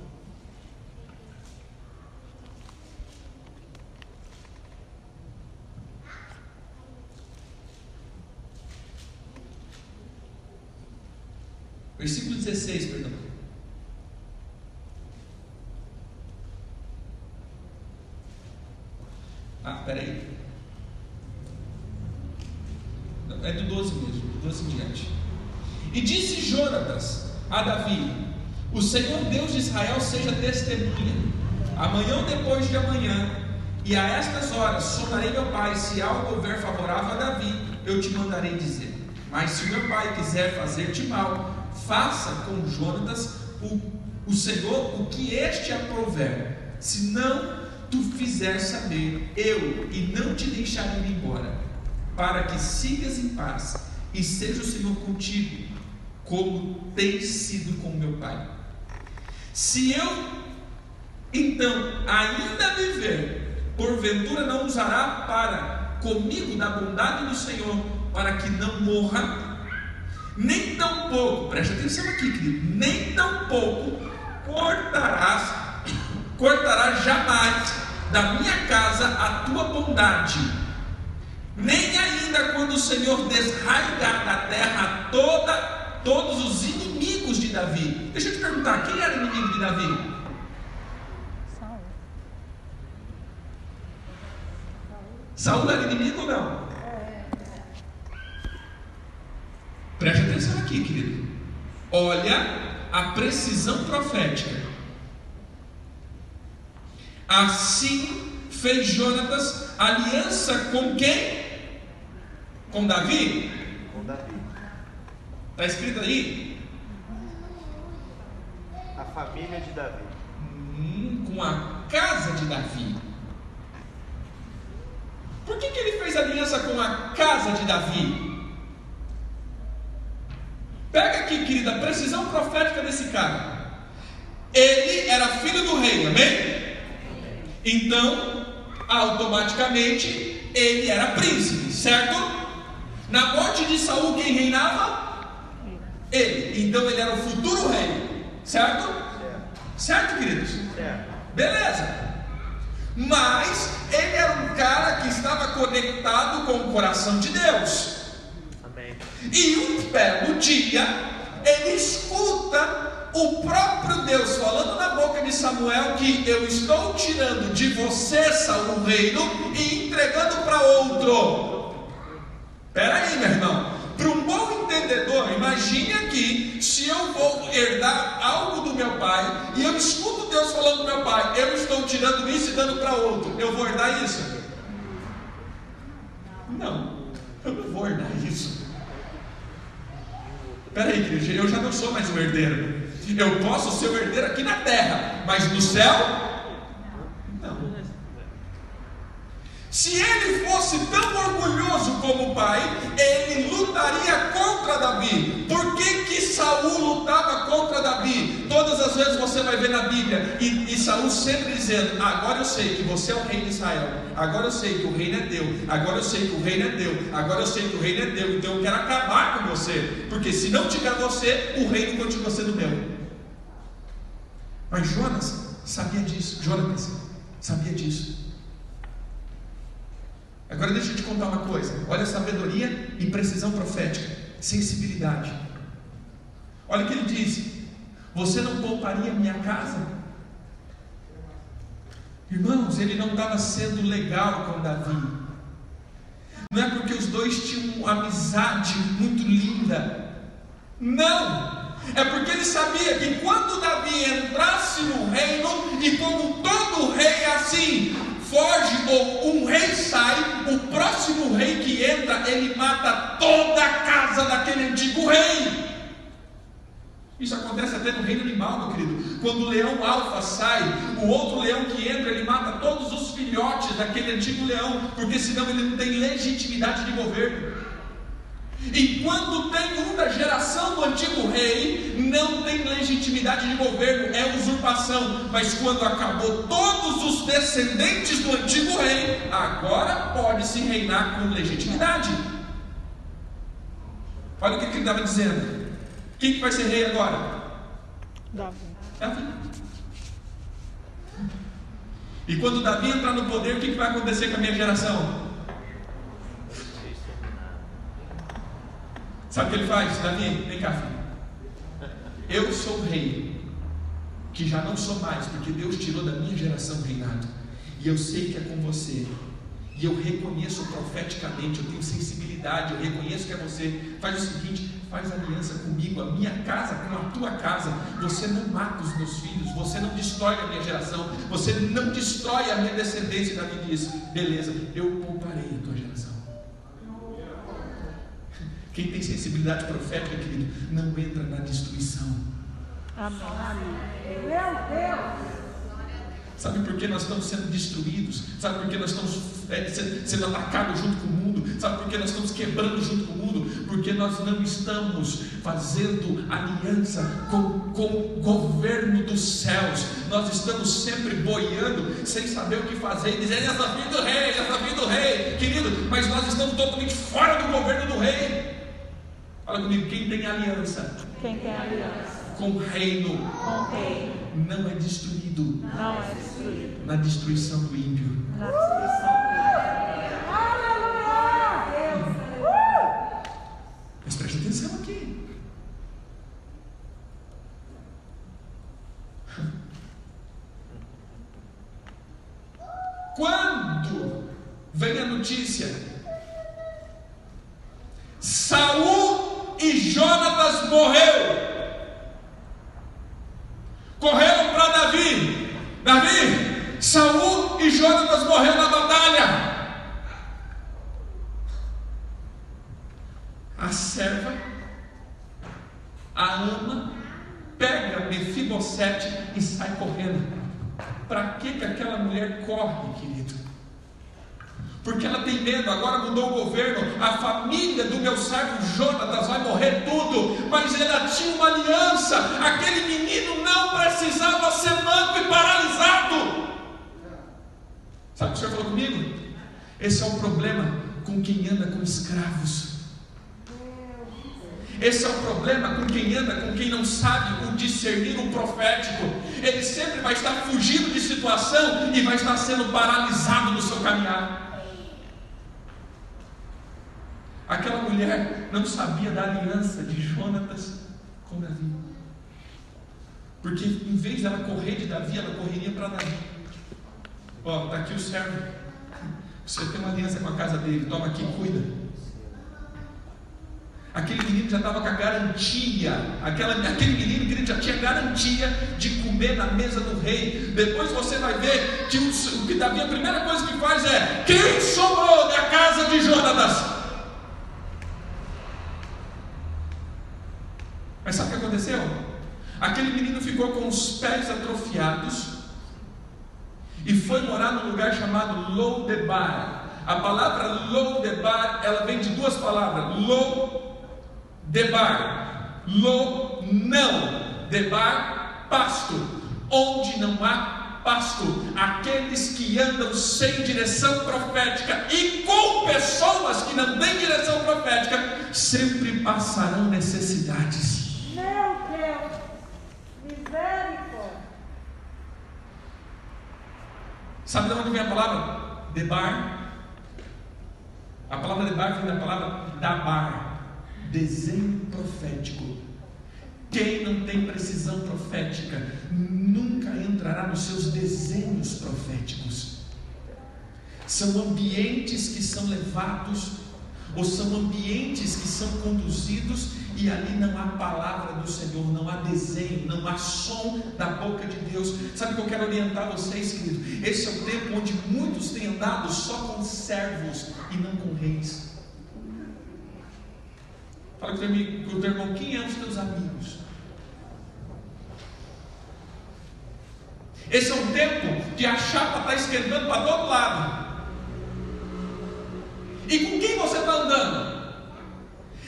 Versículo 16, perdão. Ah, peraí. É do 12 mesmo, do 12 em diante. E disse Jonatas a Davi: O Senhor Deus de Israel seja testemunha. Amanhã ou depois de amanhã, e a estas horas somarei meu pai, se algo houver favorável a Davi, eu te mandarei dizer. Mas se meu pai quiser fazer-te mal, faça com Jonatas o, o Senhor o que este aprouver. Se não tu fizer saber, eu e não te deixarei ir embora, para que sigas em paz e seja o Senhor contigo, como tem sido com meu pai. Se eu então ainda viver, porventura não usará para comigo da bondade do Senhor, para que não morra, nem tampouco, preste atenção aqui, querido, nem tampouco cortarás, cortarás jamais da minha casa a tua bondade, nem ainda quando o Senhor desraigar da terra toda, todos os inimigos de Davi. Deixa eu te perguntar, quem era inimigo de Davi? Saul. Saúl era inimigo ou não? Preste atenção aqui, querido. Olha a precisão profética. Assim fez Jonatas aliança com quem? Com Davi? Com Davi. Está escrito aí? A família de Davi. Hum, com a casa de Davi. Por que, que ele fez aliança com a casa de Davi? Pega aqui, querida, a precisão profética desse cara. Ele era filho do rei, amém? Então, automaticamente, ele era príncipe, certo? Na morte de Saul, quem reinava? Ele. Então ele era o futuro rei, certo? Certo. Queridos? Beleza. Mas ele era um cara que estava conectado com o coração de Deus. E um belo dia, ele escuta o próprio Deus falando na boca de Samuel que eu estou tirando de você, Saul, o reino e entregando para outro. Espera aí, meu irmão. Para um bom entendedor, imagine aqui, se eu vou herdar algo do meu pai e eu escuto Deus falando do meu pai, eu estou tirando isso e dando para outro, eu vou herdar isso? Não, eu não vou herdar isso. Peraí, igreja, eu já não sou mais um herdeiro. Eu posso ser o herdeiro aqui na terra, mas no céu? Não. Se ele fosse tão orgulhoso como o pai, ele lutaria contra Davi. Por que, que Saul lutava contra Davi? Todas as vezes você vai ver na Bíblia, e, e Saul sempre dizendo: Agora eu sei que você é o rei de Israel, agora eu sei que o reino é teu, agora eu sei que o reino é teu, agora eu sei que o reino é teu, então eu quero acabar com você, porque se não tiver você, o reino continua sendo meu. Mas Jonas sabia disso, Jonas sabia disso. Agora deixa eu te contar uma coisa. Olha sabedoria e precisão profética, sensibilidade. Olha o que ele diz: Você não pouparia minha casa? Irmãos, ele não estava sendo legal com Davi. Não é porque os dois tinham uma amizade muito linda. Não! É porque ele sabia que quando Davi entrasse no reino, e como todo rei é assim, foge ou um rei sai, o próximo rei que entra, ele mata toda a casa daquele antigo rei. Isso acontece até no reino animal, meu querido. Quando o leão alfa sai, o outro leão que entra, ele mata todos os filhotes daquele antigo leão, porque senão ele não tem legitimidade de governo. Enquanto tem um da geração do antigo rei, não tem legitimidade de governo, é usurpação. Mas quando acabou todos os descendentes do antigo rei, agora pode se reinar com legitimidade. Olha o que ele estava dizendo. Quem que vai ser rei agora? Davi. Davi. E quando Davi entrar no poder, o que que vai acontecer com a minha geração? Sabe o que ele faz? Davi, vem cá, filho. Eu sou o rei, que já não sou mais, porque Deus tirou da minha geração o reinado. E eu sei que é com você. E eu reconheço profeticamente, eu tenho sensibilidade, eu reconheço que é você. Faz o seguinte, faz aliança comigo, a minha casa com a tua casa. Você não mata os meus filhos, você não destrói a minha geração, você não destrói a minha descendência. Davi diz: beleza, eu pouparei a tua geração. Quem tem sensibilidade profética, querido, não entra na destruição. Amém. Meu Deus! Sabe por que nós estamos sendo destruídos? Sabe por que nós estamos é, sendo, sendo atacados junto com o mundo? Sabe por que nós estamos quebrando junto com o mundo? Porque nós não estamos fazendo aliança com, com o governo dos céus. Nós estamos sempre boiando, sem saber o que fazer, e dizendo: essa vida do rei, essa vida do rei, querido, mas nós estamos totalmente fora do governo do rei. Fala comigo, quem tem aliança Quem tem aliança com o reino com o rei não é destruído não é destruído na destruição do ímpio. na destruição. Aleluia! Uh! Mas preste atenção aqui. Quando vem a notícia, Jonatas morreu. Correram para Davi. Davi, Saul e Jonatas morreram na batalha. A serva Mefibosete e sai correndo. Para que, que aquela mulher corre, querido? Porque ela tem medo, agora mudou o governo, a família do meu servo Jonatas vai morrer tudo, mas ela tinha uma aliança, aquele menino não precisava ser manco e paralisado. Sabe o que o senhor falou comigo? Esse é o problema com quem anda com escravos. Esse é o problema com quem anda, com quem não sabe o discernir o profético. Ele sempre vai estar fugindo de situação e vai estar sendo paralisado no seu caminhar. Aquela mulher não sabia da aliança de Jonatas com Davi. Porque em vez dela correr de Davi, ela correria para Davi. Ó, está aqui o servo. Você tem uma aliança com a casa dele, toma aqui, cuida. Aquele menino já estava com a garantia, aquela, aquele menino querido já tinha garantia de comer na mesa do rei. Depois você vai ver que, o, que Davi, a primeira coisa que faz é: quem sobrou da casa de Jonatas? Mas sabe o que aconteceu? Aquele menino ficou com os pés atrofiados e foi morar num lugar chamado Lodebar. A palavra Lodebar, ela vem de duas palavras: Lodebar, Lo não, Debar, pasto, onde não há pasto. Aqueles que andam sem direção profética e com pessoas que não têm direção profética sempre passarão necessidades. Meu Deus. Misericórdia. Sabe de onde vem a palavra? Debar. A palavra debar vem da palavra dabar, desenho profético. Quem não tem precisão profética nunca entrará nos seus desenhos proféticos. São ambientes que são levados, ou são ambientes que são conduzidos e ali não há palavra do Senhor, não há desenho, não há som da boca de Deus. Sabe o que eu quero orientar vocês, querido? Esse é o tempo onde muitos têm andado só com servos e não com reis. Fala com o teu irmão, quem é os teus amigos? Esse é um tempo que a chapa está esquentando para todo lado. E com quem você está andando?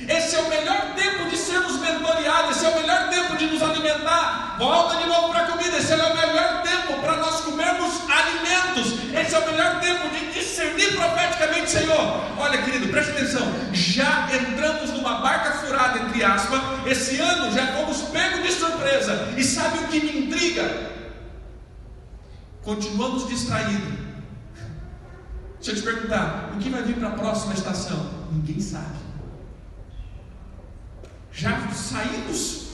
Esse é o melhor tempo de sermos mentoreados, esse é o melhor tempo de nos alimentar. Volta de novo para a comida, esse é o melhor tempo para nós comermos alimentos. Esse é o melhor tempo de discernir profeticamente, Senhor. Olha, querido, preste atenção. Já entramos numa barca furada, entre aspas. Esse ano já fomos pegos de surpresa. E sabe o que me intriga? Continuamos distraídos. Deixa eu te perguntar, o que vai vir para a próxima estação? Ninguém sabe. Já saímos,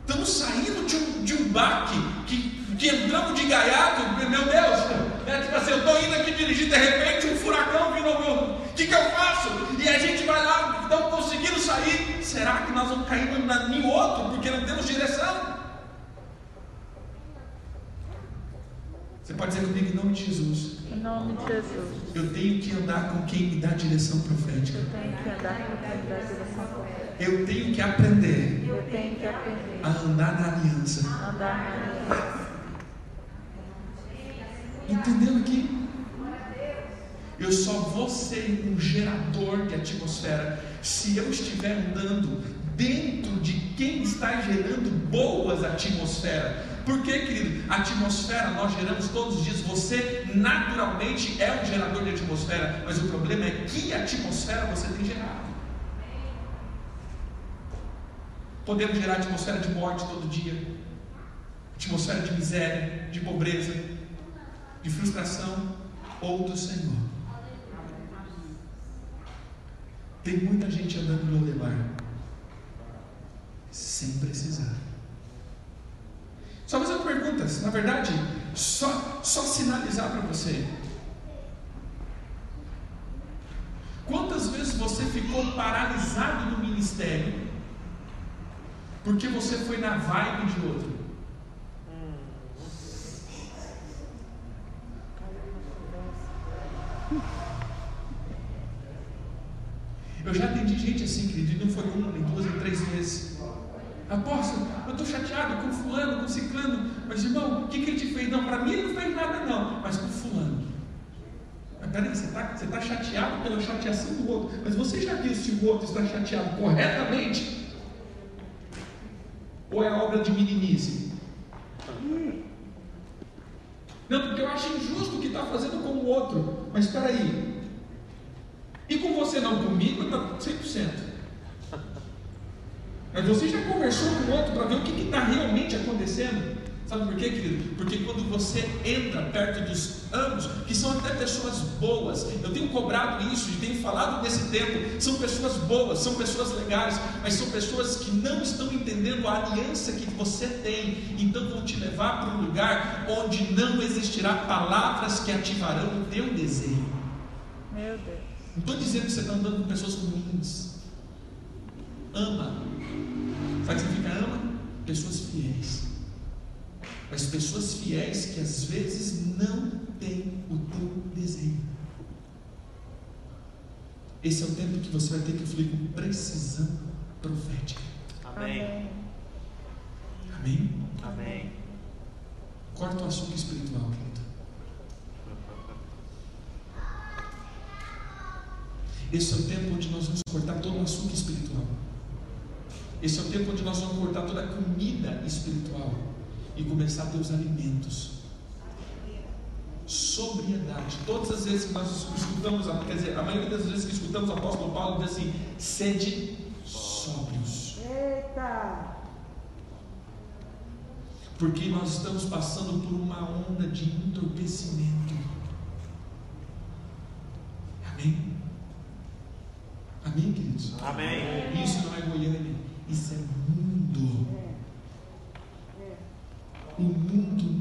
estamos saindo de um, de um baque que, que entramos de gaiato, meu Deus, né? tipo assim, eu estou indo aqui dirigir, de repente um furacão virou meu. O que, que eu faço? E a gente vai lá, estamos conseguindo sair. Será que nós vamos cair em outro porque não temos direção? Você pode dizer comigo em nome de Jesus. Em nome de Jesus, Eu tenho que andar com quem me dá direção profética. eu tenho que andar com quem dá direção correta. Eu tenho que aprender Eu tenho que aprender a andar na aliança. andar na aliança. Entendeu aqui? Eu só vou ser um gerador de atmosfera se eu estiver andando dentro de quem está gerando boas atmosferas. Por quê, querido? Atmosfera nós geramos todos os dias. Você naturalmente é um gerador de atmosfera, mas o problema é que atmosfera você tem gerado. Podemos gerar atmosfera de morte todo dia, atmosfera de miséria, de pobreza, de frustração ou do Senhor. Tem muita gente andando no Lodebar sem precisar. Só fazer uma pergunta, na verdade, só, só sinalizar para você. Quantas vezes você ficou paralisado no ministério porque você foi na vibe de outro? Eu já atendi gente assim, querido, e não foi uma, nem duas, nem três vezes. Apóstolo, eu estou chateado com fulano, com ciclano. Mas irmão, o que, que ele te fez? Não, para mim ele não fez nada não, mas com fulano. Mas peraí, você está tá chateado pela chateação do outro. Mas você já viu se o outro está chateado corretamente? Ou é obra de meninice? Não, porque eu acho injusto o que está fazendo com o outro. Mas espera aí. E com você não, comigo está 100%. Mas você já conversou com o outro para ver o que está realmente acontecendo? Sabe por quê, querido? Porque quando você entra perto dos ambos, que são até pessoas boas, eu tenho cobrado isso e tenho falado nesse tempo, são pessoas boas, são pessoas legais, mas são pessoas que não estão entendendo a aliança que você tem, então vão te levar para um lugar onde não existirá palavras que ativarão o teu desejo. Meu Deus. Não estou dizendo que você está andando com pessoas ruins. Ama. Sabe o que significa ama? Pessoas fiéis mas pessoas fiéis que às vezes não têm o teu desejo. Esse é o tempo que você vai ter que fluir com precisão profética. Amém. Amém? Amém. Corta o açúcar espiritual, querido. Esse é o tempo onde nós vamos cortar todo o açúcar espiritual. Esse é o tempo onde nós vamos cortar toda a comida espiritual e começar a ter os alimentos. Sobriedade. Todas as vezes que nós escutamos, quer dizer, a maioria das vezes que escutamos o apóstolo Paulo diz assim: sede sóbrios. Eita! Porque nós estamos passando por uma onda de entorpecimento. Amém? Amém, queridos? Amém. Isso não é Goiânia, isso é mundo. O mundo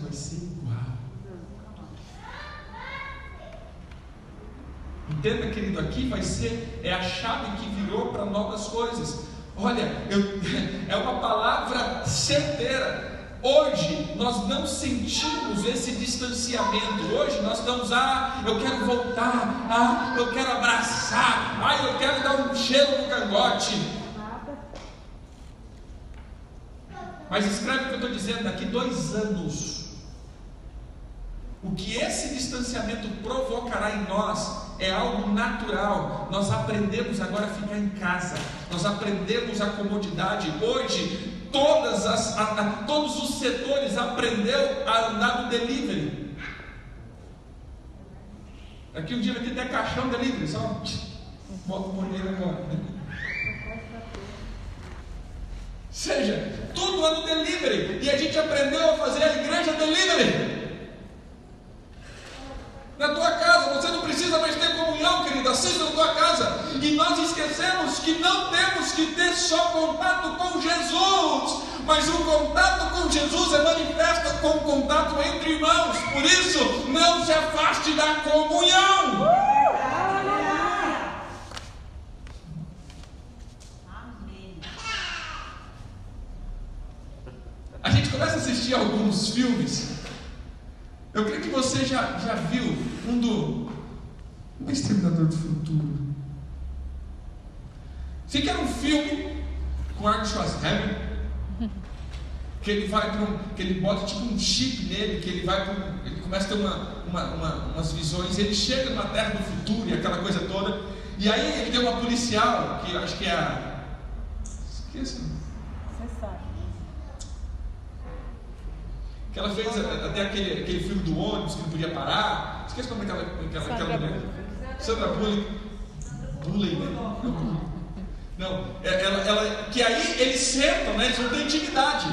vai ser igual. Entenda, querido, aqui vai ser é a chave que virou para novas coisas. Olha, eu, [LAUGHS] é uma palavra certeira. Hoje nós não sentimos esse distanciamento. Hoje nós estamos, ah, eu quero voltar, ah, eu quero abraçar, ah, eu quero dar um cheiro no cangote. Mas escreve o que eu estou dizendo, daqui dois anos, o que esse distanciamento provocará em nós é algo natural. Nós aprendemos agora a ficar em casa, nós aprendemos a comodidade. Hoje, todas as, a, a, todos os setores aprendeu a andar no delivery. Aqui um dia vai ter até caixão delivery, só bota o agora. seja, tudo é no delivery. E a gente aprendeu a fazer a igreja delivery. Na tua casa, você não precisa mais ter comunhão, querido. Assista na tua casa. E nós esquecemos que não temos que ter só contato com Jesus, mas o contato com Jesus é manifesta com contato entre irmãos. Por isso, não se afaste da comunhão. A gente começa a assistir alguns filmes. Eu creio que você já, já viu um do. Um Exterminador do Futuro. Sei que era um filme com Arnold Schwarzenegger. [LAUGHS] Que ele vai para um. Que ele bota tipo um chip nele, que ele vai para um, Ele começa a ter uma, uma, uma, umas visões. Ele chega numa terra do futuro e aquela coisa toda. E aí ele tem uma policial, que eu acho que é a. Esqueci. Você sabe. Que ela fez até aquele, aquele filme do ônibus que não podia parar. Esqueci como é aquela, aquela, Sandra aquela mulher. Bullock. Sandra Bullock. Bullock, né? Não, é- ela, ela, que aí eles sentam, né? Eles não têm intimidade.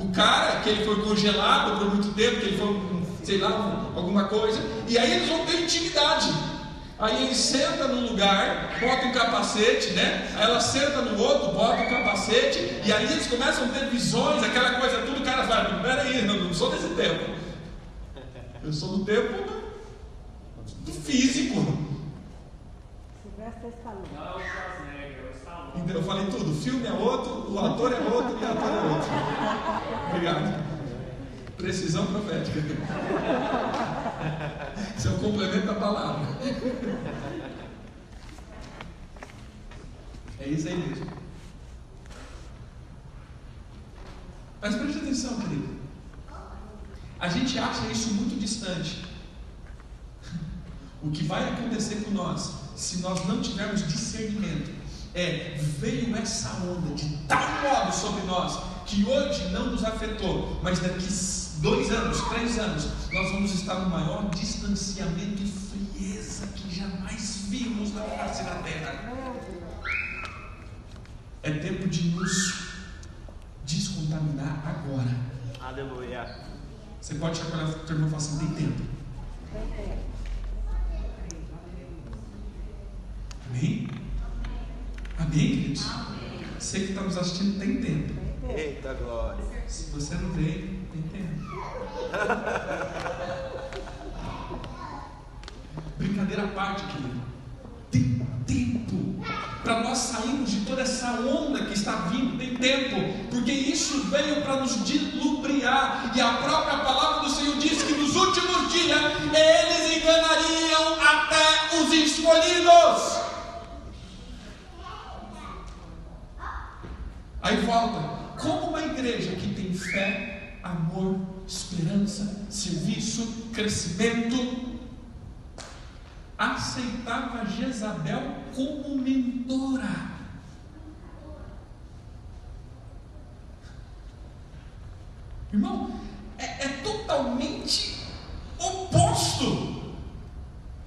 O cara, que ele foi congelado por muito tempo, que ele foi, sei lá, um- alguma coisa, e aí eles vão ter intimidade. Aí ele senta num lugar, bota um capacete, né? Aí ela senta no outro, bota um capacete, e aí eles começam a ter visões, aquela coisa tudo, o cara fala, peraí, eu não sou desse tempo. Eu sou do tempo do físico. Silvestre Stallone. É é. Então eu falei tudo, o filme é outro, o ator é outro e o ator é outro. [LAUGHS] Obrigado. Precisão profética. Isso é o complemento da palavra. É isso aí mesmo. Mas preste atenção, querido. A gente acha isso muito distante. O que vai acontecer com nós, se nós não tivermos discernimento, é veio essa onda de tal modo sobre nós que hoje não nos afetou, mas daqui dois anos, três anos, nós vamos estar no maior distanciamento e frieza que jamais vimos na face da terra. É tempo de nos descontaminar agora. Aleluia. Você pode chacoalhar o teu irmão e falar assim: tem tempo. Amém? Amém, queridos? Você que está nos assistindo tem tempo. Eita glória. Se você não veio, tem tempo. [LAUGHS] Brincadeira à parte, querido. Tem tempo para nós sairmos de toda essa onda que está vindo. Tem tempo, porque isso veio para nos dilubriar. E a própria palavra do Senhor diz que nos últimos dias eles enganariam até os escolhidos. Aí volta. Como uma igreja que tem fé, amor, esperança, serviço, crescimento, aceitava Jezabel como mentora. Irmão, é, é totalmente oposto.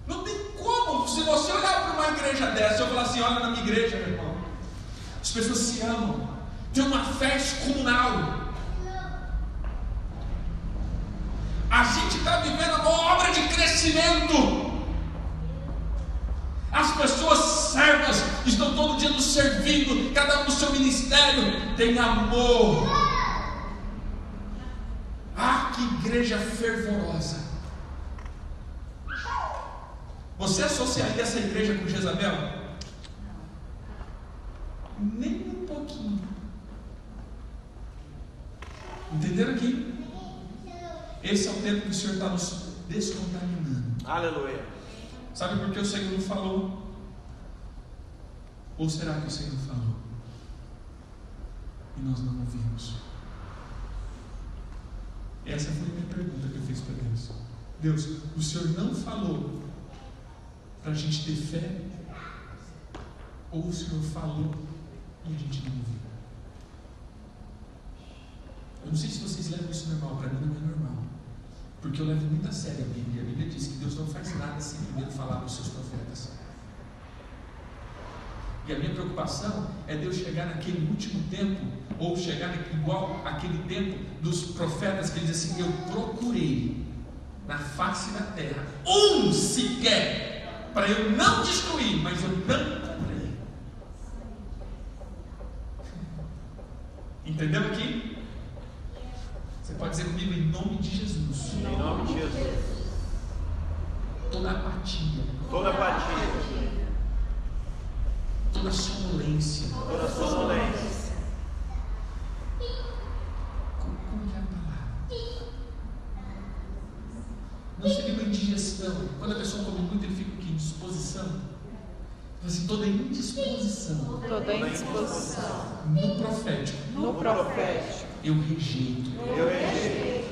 Não tem como, se você olhar para uma igreja dessa, eu falar assim: olha na minha igreja, meu irmão, as pessoas se amam, tem uma fé comunal. A gente está vivendo uma obra de crescimento. As pessoas servas estão todo dia nos servindo, cada um no seu ministério, tem amor. Ah, que igreja fervorosa. Você associaria essa igreja com Jezabel? Nem um pouquinho. Entenderam aqui? Esse é o tempo que o Senhor está nos descontaminando. Aleluia. Sabe por que o Senhor não falou? Ou será que o Senhor falou? E nós não ouvimos? Essa foi a minha pergunta que eu fiz para Deus. Deus, o Senhor não falou para a gente ter fé? Ou o Senhor falou e a gente não ouviu? Eu não sei se vocês levam isso normal, para mim não é normal. Porque eu levo muito a sério a Bíblia. A Bíblia diz que Deus não faz nada sem primeiro falar com os seus profetas. E a minha preocupação é Deus chegar naquele último tempo, ou chegar igual aquele tempo dos profetas que diz assim: Eu procurei na face da terra um sequer, para eu não destruir, mas eu não encontrei. Entendeu aqui? Pode dizer comigo em nome de Jesus. Em nome de Jesus. Toda apatia, Toda apatia, toda sonolência. toda sonolência. Como, como é a palavra? Não seria uma indigestão. Quando a pessoa come muito, ele fica o quê? Indisposição. Assim, toda indisposição Toda indisposição no profético. no profético. Eu rejeito. Eu rejeito.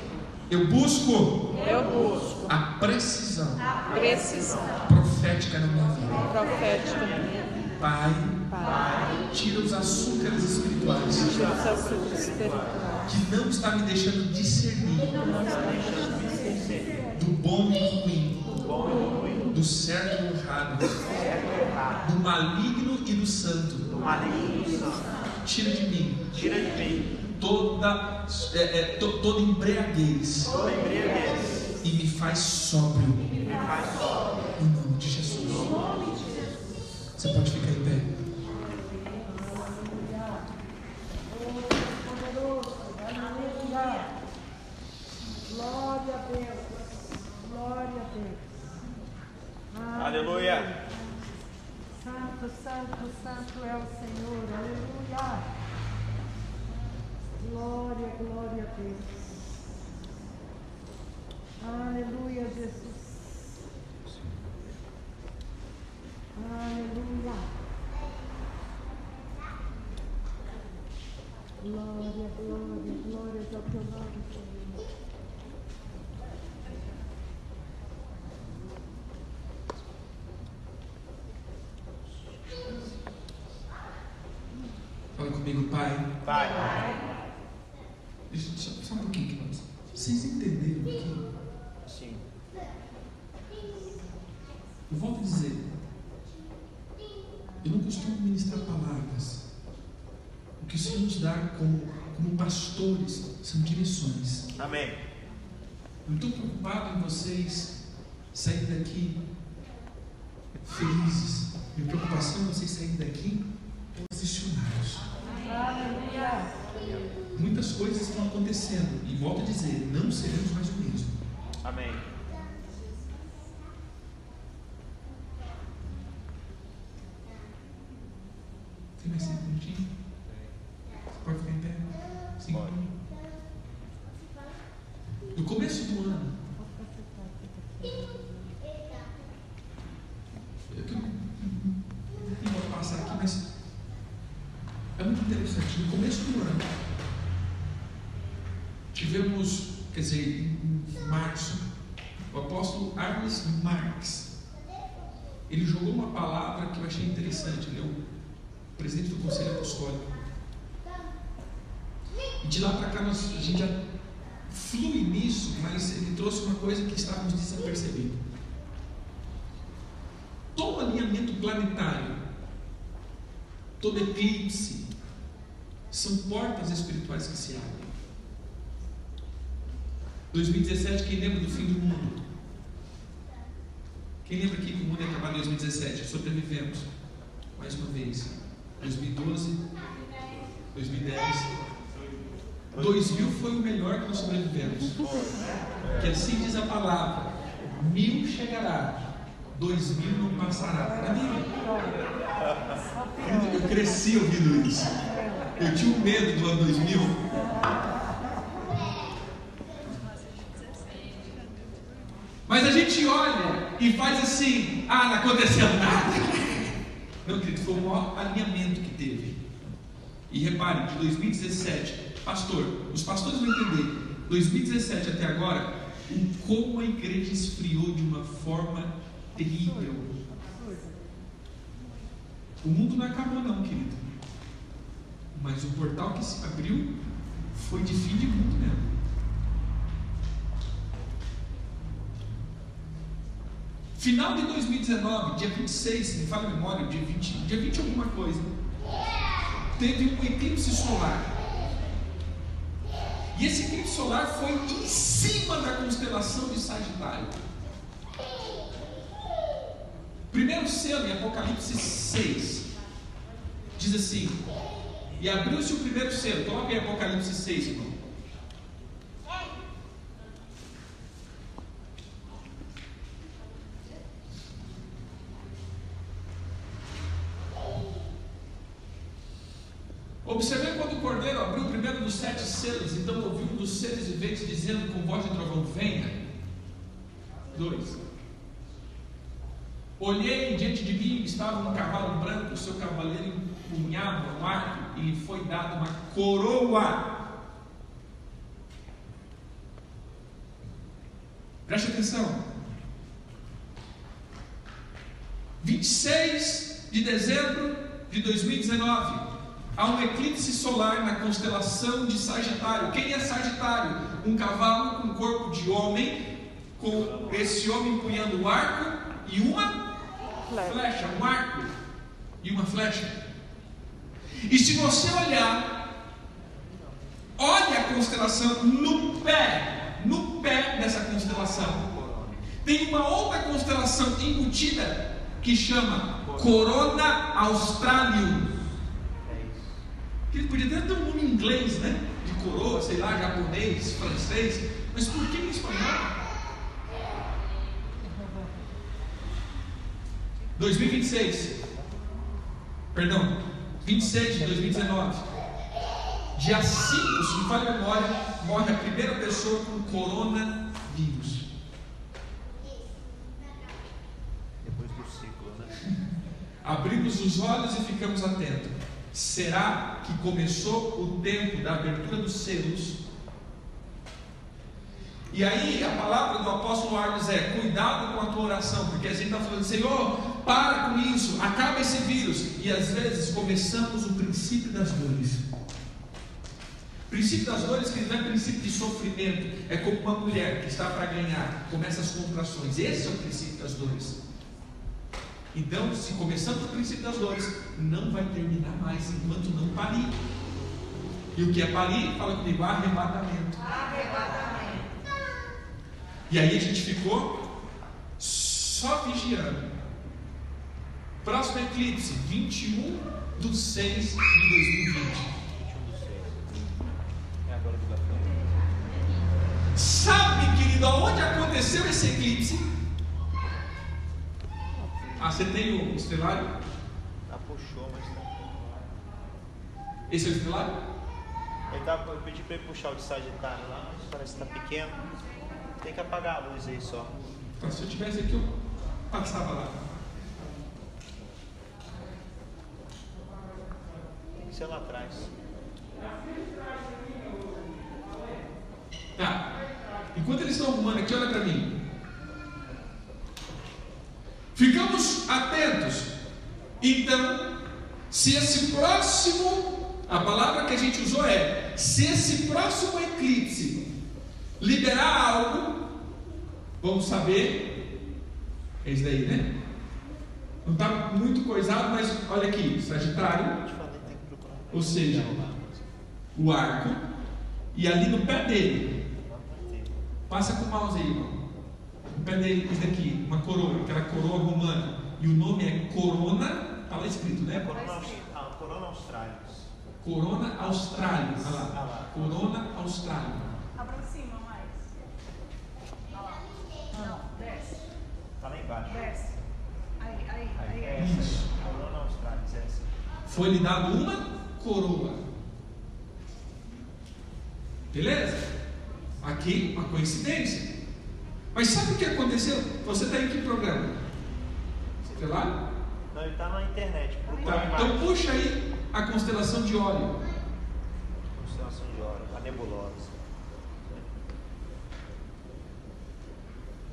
Eu busco Eu busco a precisão precisão profética na minha vida. profética na minha vida. Pai, Pai, tira os açúcares espirituais tira os açúcares espirituais. que não está me deixando discernir do bom e do ruim, do certo e do errado, do maligno e do santo. Do maligno do santo. Tira de mim Tira de mim toda, é, é, to- toda embriaguez toda embriaguez. e me faz sóbrio Me faz só. em nome de Jesus. Você pode ficar em pé. Poderoso, aleluia. Glória a Deus. Glória a Deus. Aleluia. Santo, santo, santo é o Senhor. Aleluia. Glória, glória a Deus. Aleluia, Jesus. Aleluia. Glória, glória, glória comigo, Pai. Pai. Deixa, só, só um pouquinho, queridos. Vocês entenderam aqui? Sim. Eu volto a dizer. Eu não costumo ministrar palavras. O que o Senhor nos dá como, como pastores são direções. Amém. Eu estou preocupado em vocês saírem daqui felizes. Minha preocupação é vocês saírem daqui posicionados. Aleluia. Muitas coisas estão acontecendo. E volto a dizer, não seremos mais o mesmo. Amém. Tem mais cinco minutinhos? Você pode ficar em pé? Cinco Pode. minutos. No começo do ano, eu que- não vou passar aqui, mas é muito interessante. No começo do ano, tivemos, quer dizer, em março, o apóstolo Arnes Marx, ele jogou uma palavra que eu achei interessante. Ele é o presidente do Conselho Apostólico. E de lá para cá nós, a gente já flui nisso, mas ele trouxe uma coisa que estávamos desapercebendo. Todo alinhamento planetário, todo eclipse, são portas espirituais que se abrem. 2017, quem lembra do fim do mundo? Quem lembra que o mundo ia acabar em 2017? Sobrevivemos. Mais uma vez. 2012, 2010. 2000 foi o melhor que nós sobrevivemos. Que assim diz a palavra: mil chegará, dois mil não passará. Na. Eu cresci ouvindo isso. Eu tinha um medo do ano 2000. Mas a gente olha e faz assim: ah, não aconteceu nada. Não, querido, foi o maior alinhamento que teve. E repare, de 2017, pastor, os pastores vão entender, 2017 até agora, como a igreja esfriou de uma forma terrível. O mundo não acabou não, querido. Mas o portal que se abriu foi de fim de mundo mesmo. Final de 2019, dia 26, se me fala a memória, dia 20, dia 20 alguma coisa, teve um eclipse solar. E esse eclipse solar foi em cima da constelação de Sagitário. Primeiro selo em Apocalipse 6 diz assim: E abriu-se o primeiro selo. Coloca aí Apocalipse 6, irmão. 2. Olhei e diante de mim estava um cavalo branco, o seu cavaleiro empunhava um arco e lhe foi dada uma coroa. Preste atenção. 26 de dezembro de 2019, há um eclipse solar na constelação de Sagitário. Quem é Sagitário? Um cavalo com corpo de homem com esse homem empunhando um arco e uma flecha, um arco e uma flecha. E se você olhar, olha a constelação no pé, no pé dessa constelação. Tem uma outra constelação embutida que chama Corona Australium. Que ele podia até ter um nome em inglês, né? De coroa, sei lá, japonês, francês. Mas por que em espanhol? 2026. Perdão, 26 de 2019. Dia 5, se me falha a memória, morre a primeira pessoa com coronavírus. Depois do ciclo, né? [LAUGHS] Abrimos os olhos e ficamos atentos. Será que começou o tempo da abertura dos selos? E aí a palavra do apóstolo Arnes é: cuidado com a tua oração, porque a gente está falando, Senhor, para com isso, acaba esse vírus. E às vezes começamos o princípio das dores. O princípio das dores que não é princípio de sofrimento, é como uma mulher que está para ganhar, começa as contrações. Esse é o princípio das dores. Então, se começamos o princípio das dores, não vai terminar mais enquanto não parir. E o que é parir? Fala comigo, arrebatamento. E aí a gente ficou só vigiando. Próximo eclipse, 21 de 6 de 2020. 21 do 6. É agora do café. Sabe, querido, aonde aconteceu esse eclipse? Ah, você tem o estelário? Ah, puxou, mas tá. Esse é o estelário? Ele tá, eu pedi pra ele puxar o de Sagitário lá, mas parece que tá pequeno. Tem que apagar a luz aí só. Então, se eu tivesse aqui, eu passava lá. Tem que ser lá atrás. Tá. Enquanto eles estão arrumando aqui, olha para mim. Ficamos atentos. Então, se esse próximo, a palavra que a gente usou é, se esse próximo eclipse liberar algo, vamos saber. É isso daí, né? Não está muito coisado, mas olha aqui, Sagitário, ou seja, o arco, e ali no pé dele. Passa com o mouse aí, irmão. O pé dele, isso daqui, uma coroa, aquela coroa romana. E o nome é Corona, está lá escrito, né? Corona, ah, Corona Australis. Corona Australis. Olha lá. lá. Corona Australis. Aproxima mais. Olha lá. Não, desce. Tá lá embaixo. Desce. Aí, aí, Aí, aí. é essa. essa. Corona Australis, é essa. Foi lhe dado uma coroa. Beleza? Aqui, uma coincidência. Mas sabe o que aconteceu? Você está em que programa? Sei lá? Não, ele tá na internet. Tá. Então puxa aí a constelação de óleo. Constelação de Órion, a nebulosa.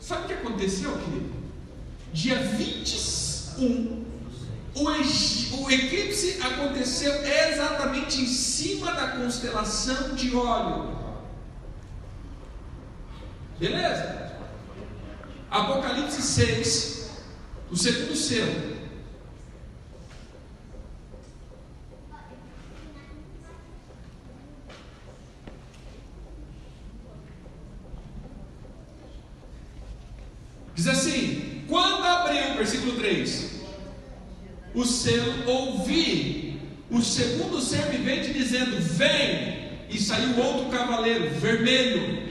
Sabe o que aconteceu, querido? Dia 21, o, o eclipse aconteceu exatamente em cima da constelação de óleo. Beleza? Apocalipse 6, o segundo selo. Diz assim: quando abriu, versículo 3, o selo, ouvi o segundo ser vivente dizendo: Vem! E saiu outro cavaleiro, vermelho.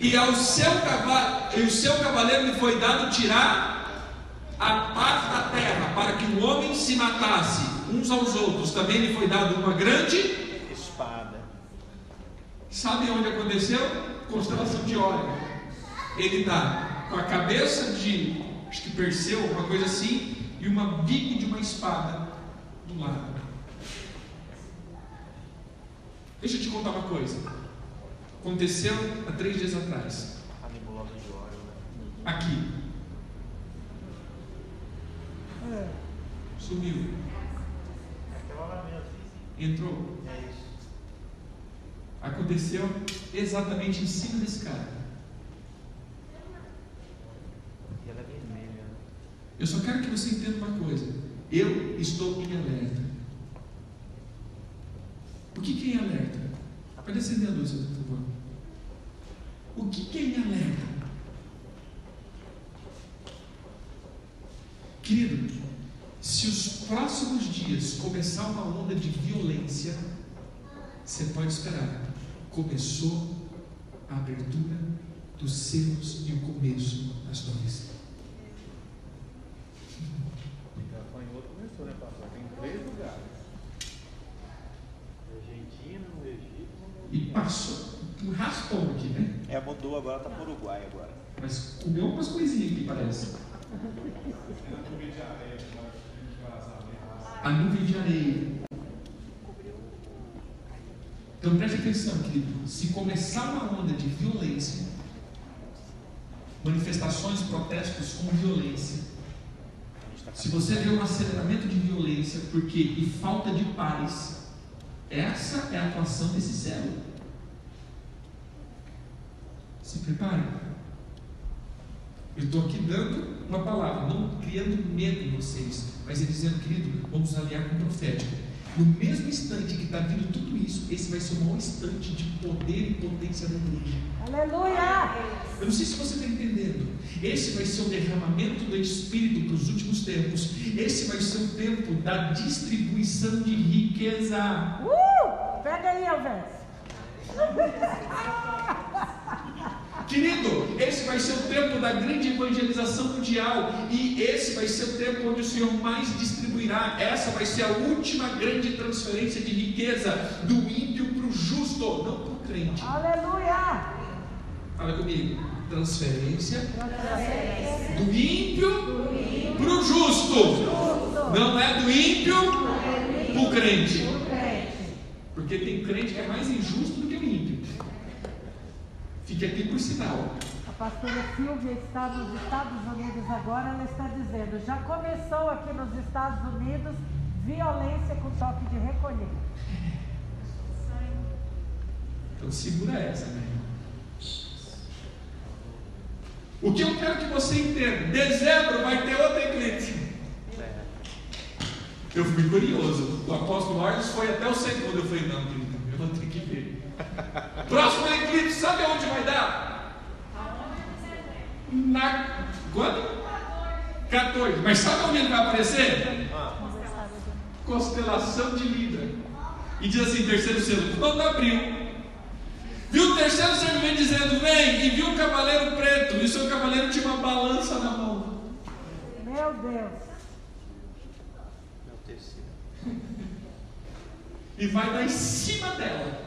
E ao seu cavalo, e o seu cavaleiro lhe foi dado tirar a paz da terra, para que o homem se matasse uns aos outros. Também lhe foi dado uma grande Espada. Sabe onde aconteceu? Constelação de Órion. Ele está com a cabeça de, acho que Perseu, uma coisa assim, e uma bico de uma espada do lado. Deixa eu te contar uma coisa. Aconteceu há três dias atrás. Aqui. Sumiu. É mesmo. Entrou. É. Aconteceu exatamente em cima desse cara. E ela é vermelha. né? Eu só quero que você entenda uma coisa. Eu estou em alerta. O que, que é em alerta? Pode acender a luz, por favor. O que, que é em alerta? Querido, se os próximos dias começar uma onda de violência, você pode esperar. Começou a abertura dos selos e o começo das dores. Gafanhoto começou, né, pastor? Tem três lugares. Argentina, no Egito. E passou um raspão aqui, né? É, mudou agora, tá pro Uruguai agora. Mas comeu umas coisinhas aqui, parece. A nuvem de areia. Então preste atenção, querido. Se começar uma onda de violência, manifestações, protestos com violência, se você vê um aceleramento de violência, porque e falta de paz, essa é a atuação desse céu. Se prepare. Eu estou aqui dando uma palavra, não criando medo em vocês, mas é dizendo, querido, vamos alinhar com o profético. No mesmo instante que está vindo tudo isso, esse vai ser o maior instante de poder e potência da igreja. Aleluia! Eu não sei se você está entendendo. Esse vai ser o derramamento do Espírito para os últimos tempos. Esse vai ser o tempo da distribuição de riqueza. Uh! Pega aí, Elvis. [LAUGHS] Querido, esse vai ser o tempo da grande evangelização mundial. E esse vai ser o tempo onde o Senhor mais distribuirá. Essa vai ser a última grande transferência de riqueza do ímpio para o justo, não para o crente. Aleluia! Fala comigo. Transferência do ímpio para o justo. Não é do ímpio para o crente. Porque tem crente que é mais injusto do que. Aqui por sinal. A pastora Silvia está nos Estados Unidos agora, ela está dizendo, já começou aqui nos Estados Unidos violência com toque de recolher. Então segura essa, né? O que eu quero que você entenda, dezembro vai ter outra eclipse. Eu fui curioso. O apóstolo Arnes foi até o segundo. Eu falei, não, querido, eu vou ter que ver. Próximo eclipse, sabe onde vai dar? Na. Quando? 14. Mas sabe onde ele vai aparecer? Constelação de Libra. E diz assim: terceiro selo, quando abriu. Viu o terceiro selo vem dizendo: Vem, e viu o cavaleiro preto, e o seu cavaleiro tinha uma balança na mão. Meu Deus. É o terceiro. E vai dar em cima dela.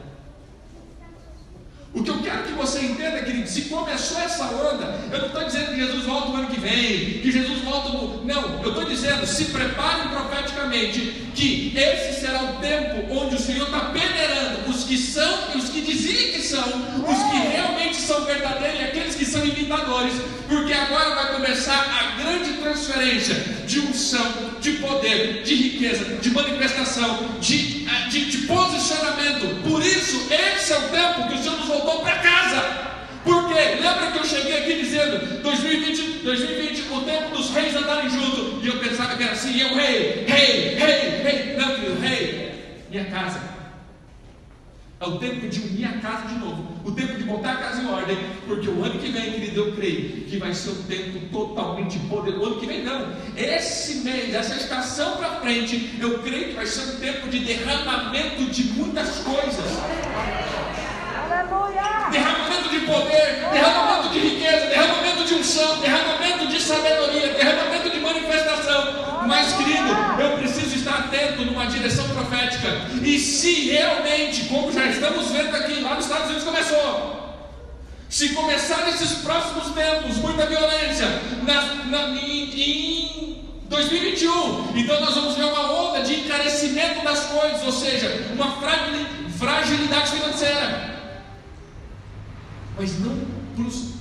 O que eu quero que você entenda, querido, se começou essa onda, eu não estou dizendo que Jesus volta no ano que vem, que Jesus volta no. Não, eu estou dizendo, se preparem profeticamente, que esse será o tempo onde o Senhor está peneirando os que são e os que dizem que são, os que realmente são verdadeiros e aqueles que são imitadores, porque agora vai começar a grande transferência de unção, de poder, de riqueza, de manifestação, de, de, de posicionamento. Por isso, esse é o tempo que o Senhor nos voltou para casa. Porque lembra que eu cheguei aqui dizendo 2020, 2020, o tempo dos reis andarem juntos. E eu pensava que era assim, eu rei, rei, rei, rei. Não, querido, rei, minha casa. É o tempo de unir a casa de novo. O tempo de botar a casa em ordem. Porque o ano que vem, querido, eu creio que vai ser um tempo totalmente poderoso. O ano que vem não. Esse mês, essa estação para frente, eu creio que vai ser um tempo de derramamento de muitas coisas. Aleluia! Derramamento de poder, derramamento de riqueza, derramamento de unção, derramamento de sabedoria, derramamento de manifestação. Mas, querido, eu preciso estar atento numa direção profética. E se realmente, como já estamos vendo aqui, lá nos Estados Unidos começou. Se começar nesses próximos tempos muita violência na, na, em, em 2021, então nós vamos ver uma onda de encarecimento das coisas, ou seja, uma fragili- fragilidade financeira mas não para os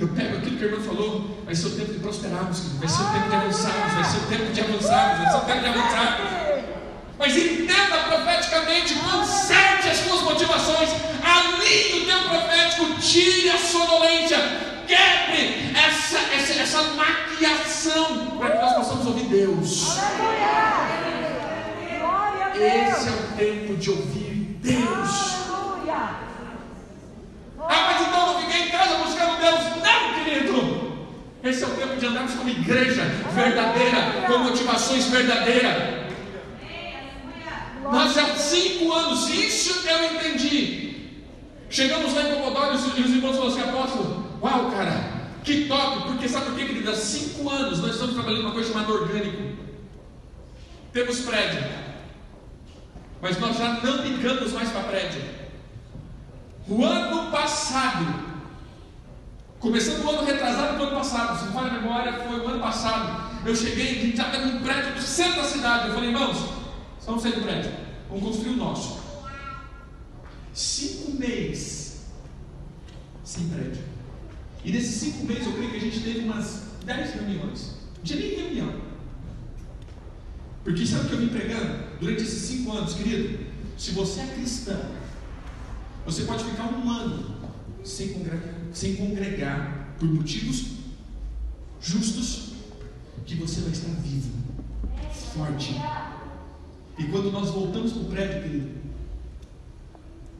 Eu pego aquilo que o irmão falou, vai ser o tempo de prosperarmos, vai ser o tempo de avançarmos, vai ser o tempo de avançarmos, vai ser o tempo de avançarmos. Mas entenda profeticamente, conserte as suas motivações, alinhe o teu profético, tire a sonolência, quebre essa, essa, essa maquiação, para que nós possamos ouvir Deus! Esse é o tempo de ouvir Deus. Ah, mas então não fiquei em casa buscando Deus. Não, querido. Esse é o tempo de andarmos como igreja verdadeira, com motivações verdadeiras. Nós há cinco anos, isso eu entendi. Chegamos lá em Comodoro e os os irmãos falaram assim, apóstolo, uau, cara, que top, porque sabe por quê, querido? Há cinco anos nós estamos trabalhando uma coisa chamada orgânico. Temos prédio, mas nós já não ligamos mais para prédio. O ano passado, começando o ano retrasado do ano passado, se não falha a memória, foi o ano passado. Eu cheguei, a gente estava num prédio do centro da cidade. Eu falei, irmãos, Vamos sair do prédio. Vamos construir o nosso. Cinco meses sem prédio. E nesses cinco meses eu creio que a gente teve umas dez reuniões. Não tinha nem reunião. Porque sabe o que eu vim pregando? Durante esses cinco anos, querido, se você é cristão, você pode ficar um ano sem congregar, sem congregar por motivos justos, que você vai estar vivo, forte. E quando nós voltamos para o prédio, querido,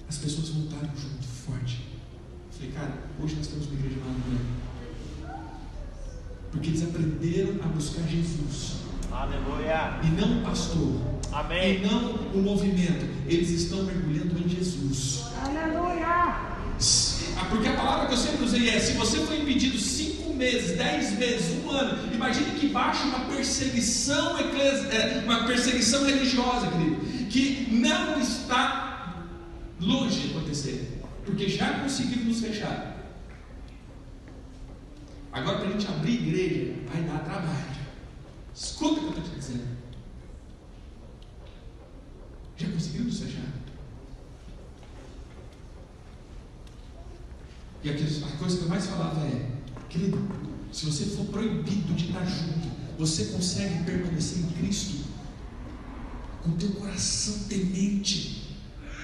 as pessoas voltaram junto, forte. Eu falei, cara, hoje nós temos uma igreja lá Porque eles aprenderam a buscar Jesus. Aleluia. E não o pastor. Amém. E não o movimento. Eles estão mergulhando em Jesus. Aleluia! Ah, Porque a palavra que eu sempre usei é: se você foi impedido cinco meses, dez meses, um ano, imagine que baixa uma perseguição, é, uma perseguição religiosa, querido, que não está longe de acontecer, porque já conseguiram nos fechar. Agora, para a gente abrir igreja, vai dar trabalho. Escuta o que eu estou te dizendo. Já conseguiram nos fechar? E a coisa que eu mais falava é, querido, se você for proibido de estar junto, você consegue permanecer em Cristo com teu coração temente,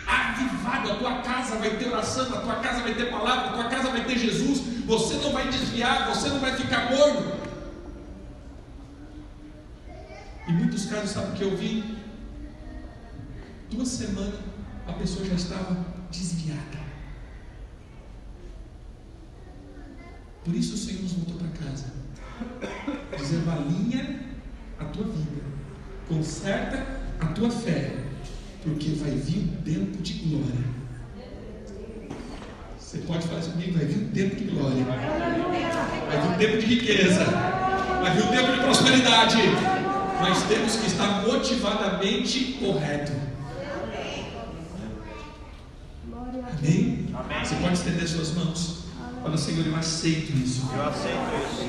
avivado, a tua casa vai ter oração, a tua casa vai ter palavra, a tua casa vai ter Jesus, você não vai desviar, você não vai ficar morno. Em muitos casos, sabe o que eu vi? Duas semanas a pessoa já estava desviada. Por isso o Senhor nos voltou para casa. Dizendo: alinha a tua vida, conserta a tua fé, porque vai vir um tempo de glória. Você pode falar isso comigo? Vai vir um tempo de glória, vai vir um tempo de riqueza, vai vir um tempo de prosperidade. Mas temos que estar motivadamente correto. Amém? Amém. Você pode estender suas mãos. Fala, Senhor, eu aceito isso. Eu aceito isso.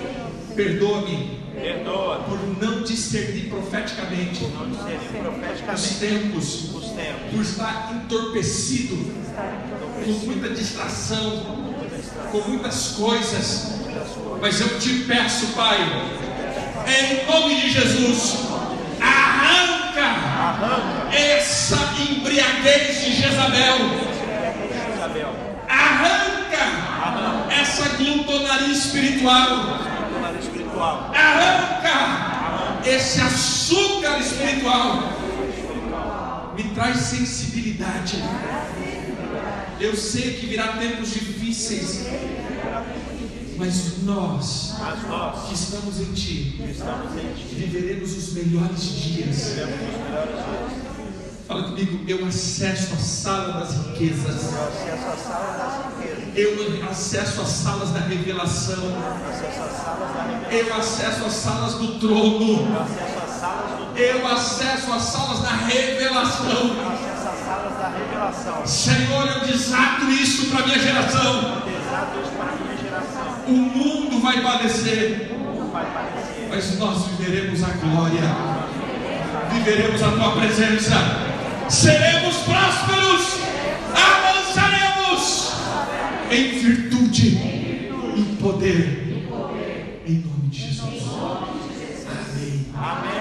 Perdoa-me Perdoa. por não discernir profeticamente Não discernir os profeticamente tempos, os tempos. por estar entorpecido com muita distração, com muitas coisas. Mas eu te peço, Pai, em nome de Jesus, arranca essa embriaguez de Jezabel. Isabel. Glutonaria espiritual. Espiritual. Arranca esse açúcar espiritual. Me traz sensibilidade. Eu sei que virá tempos difíceis, mas nós Mas nós que estamos em Ti estamos em ti. viveremos os melhores dias. Temos os melhores dias. Fala comigo, eu acesso a sala das riquezas. Acesso às salas das riquezas. Eu acesso às salas da revelação. Eu acesso às salas do trono. Eu acesso às salas da revelação. Senhor, eu desato isso para minha geração. O mundo vai padecer, mas nós viveremos a glória. Viveremos a tua presença. Seremos prósperos. Em virtude, em poder. Em nome de Jesus. Amém. Amém.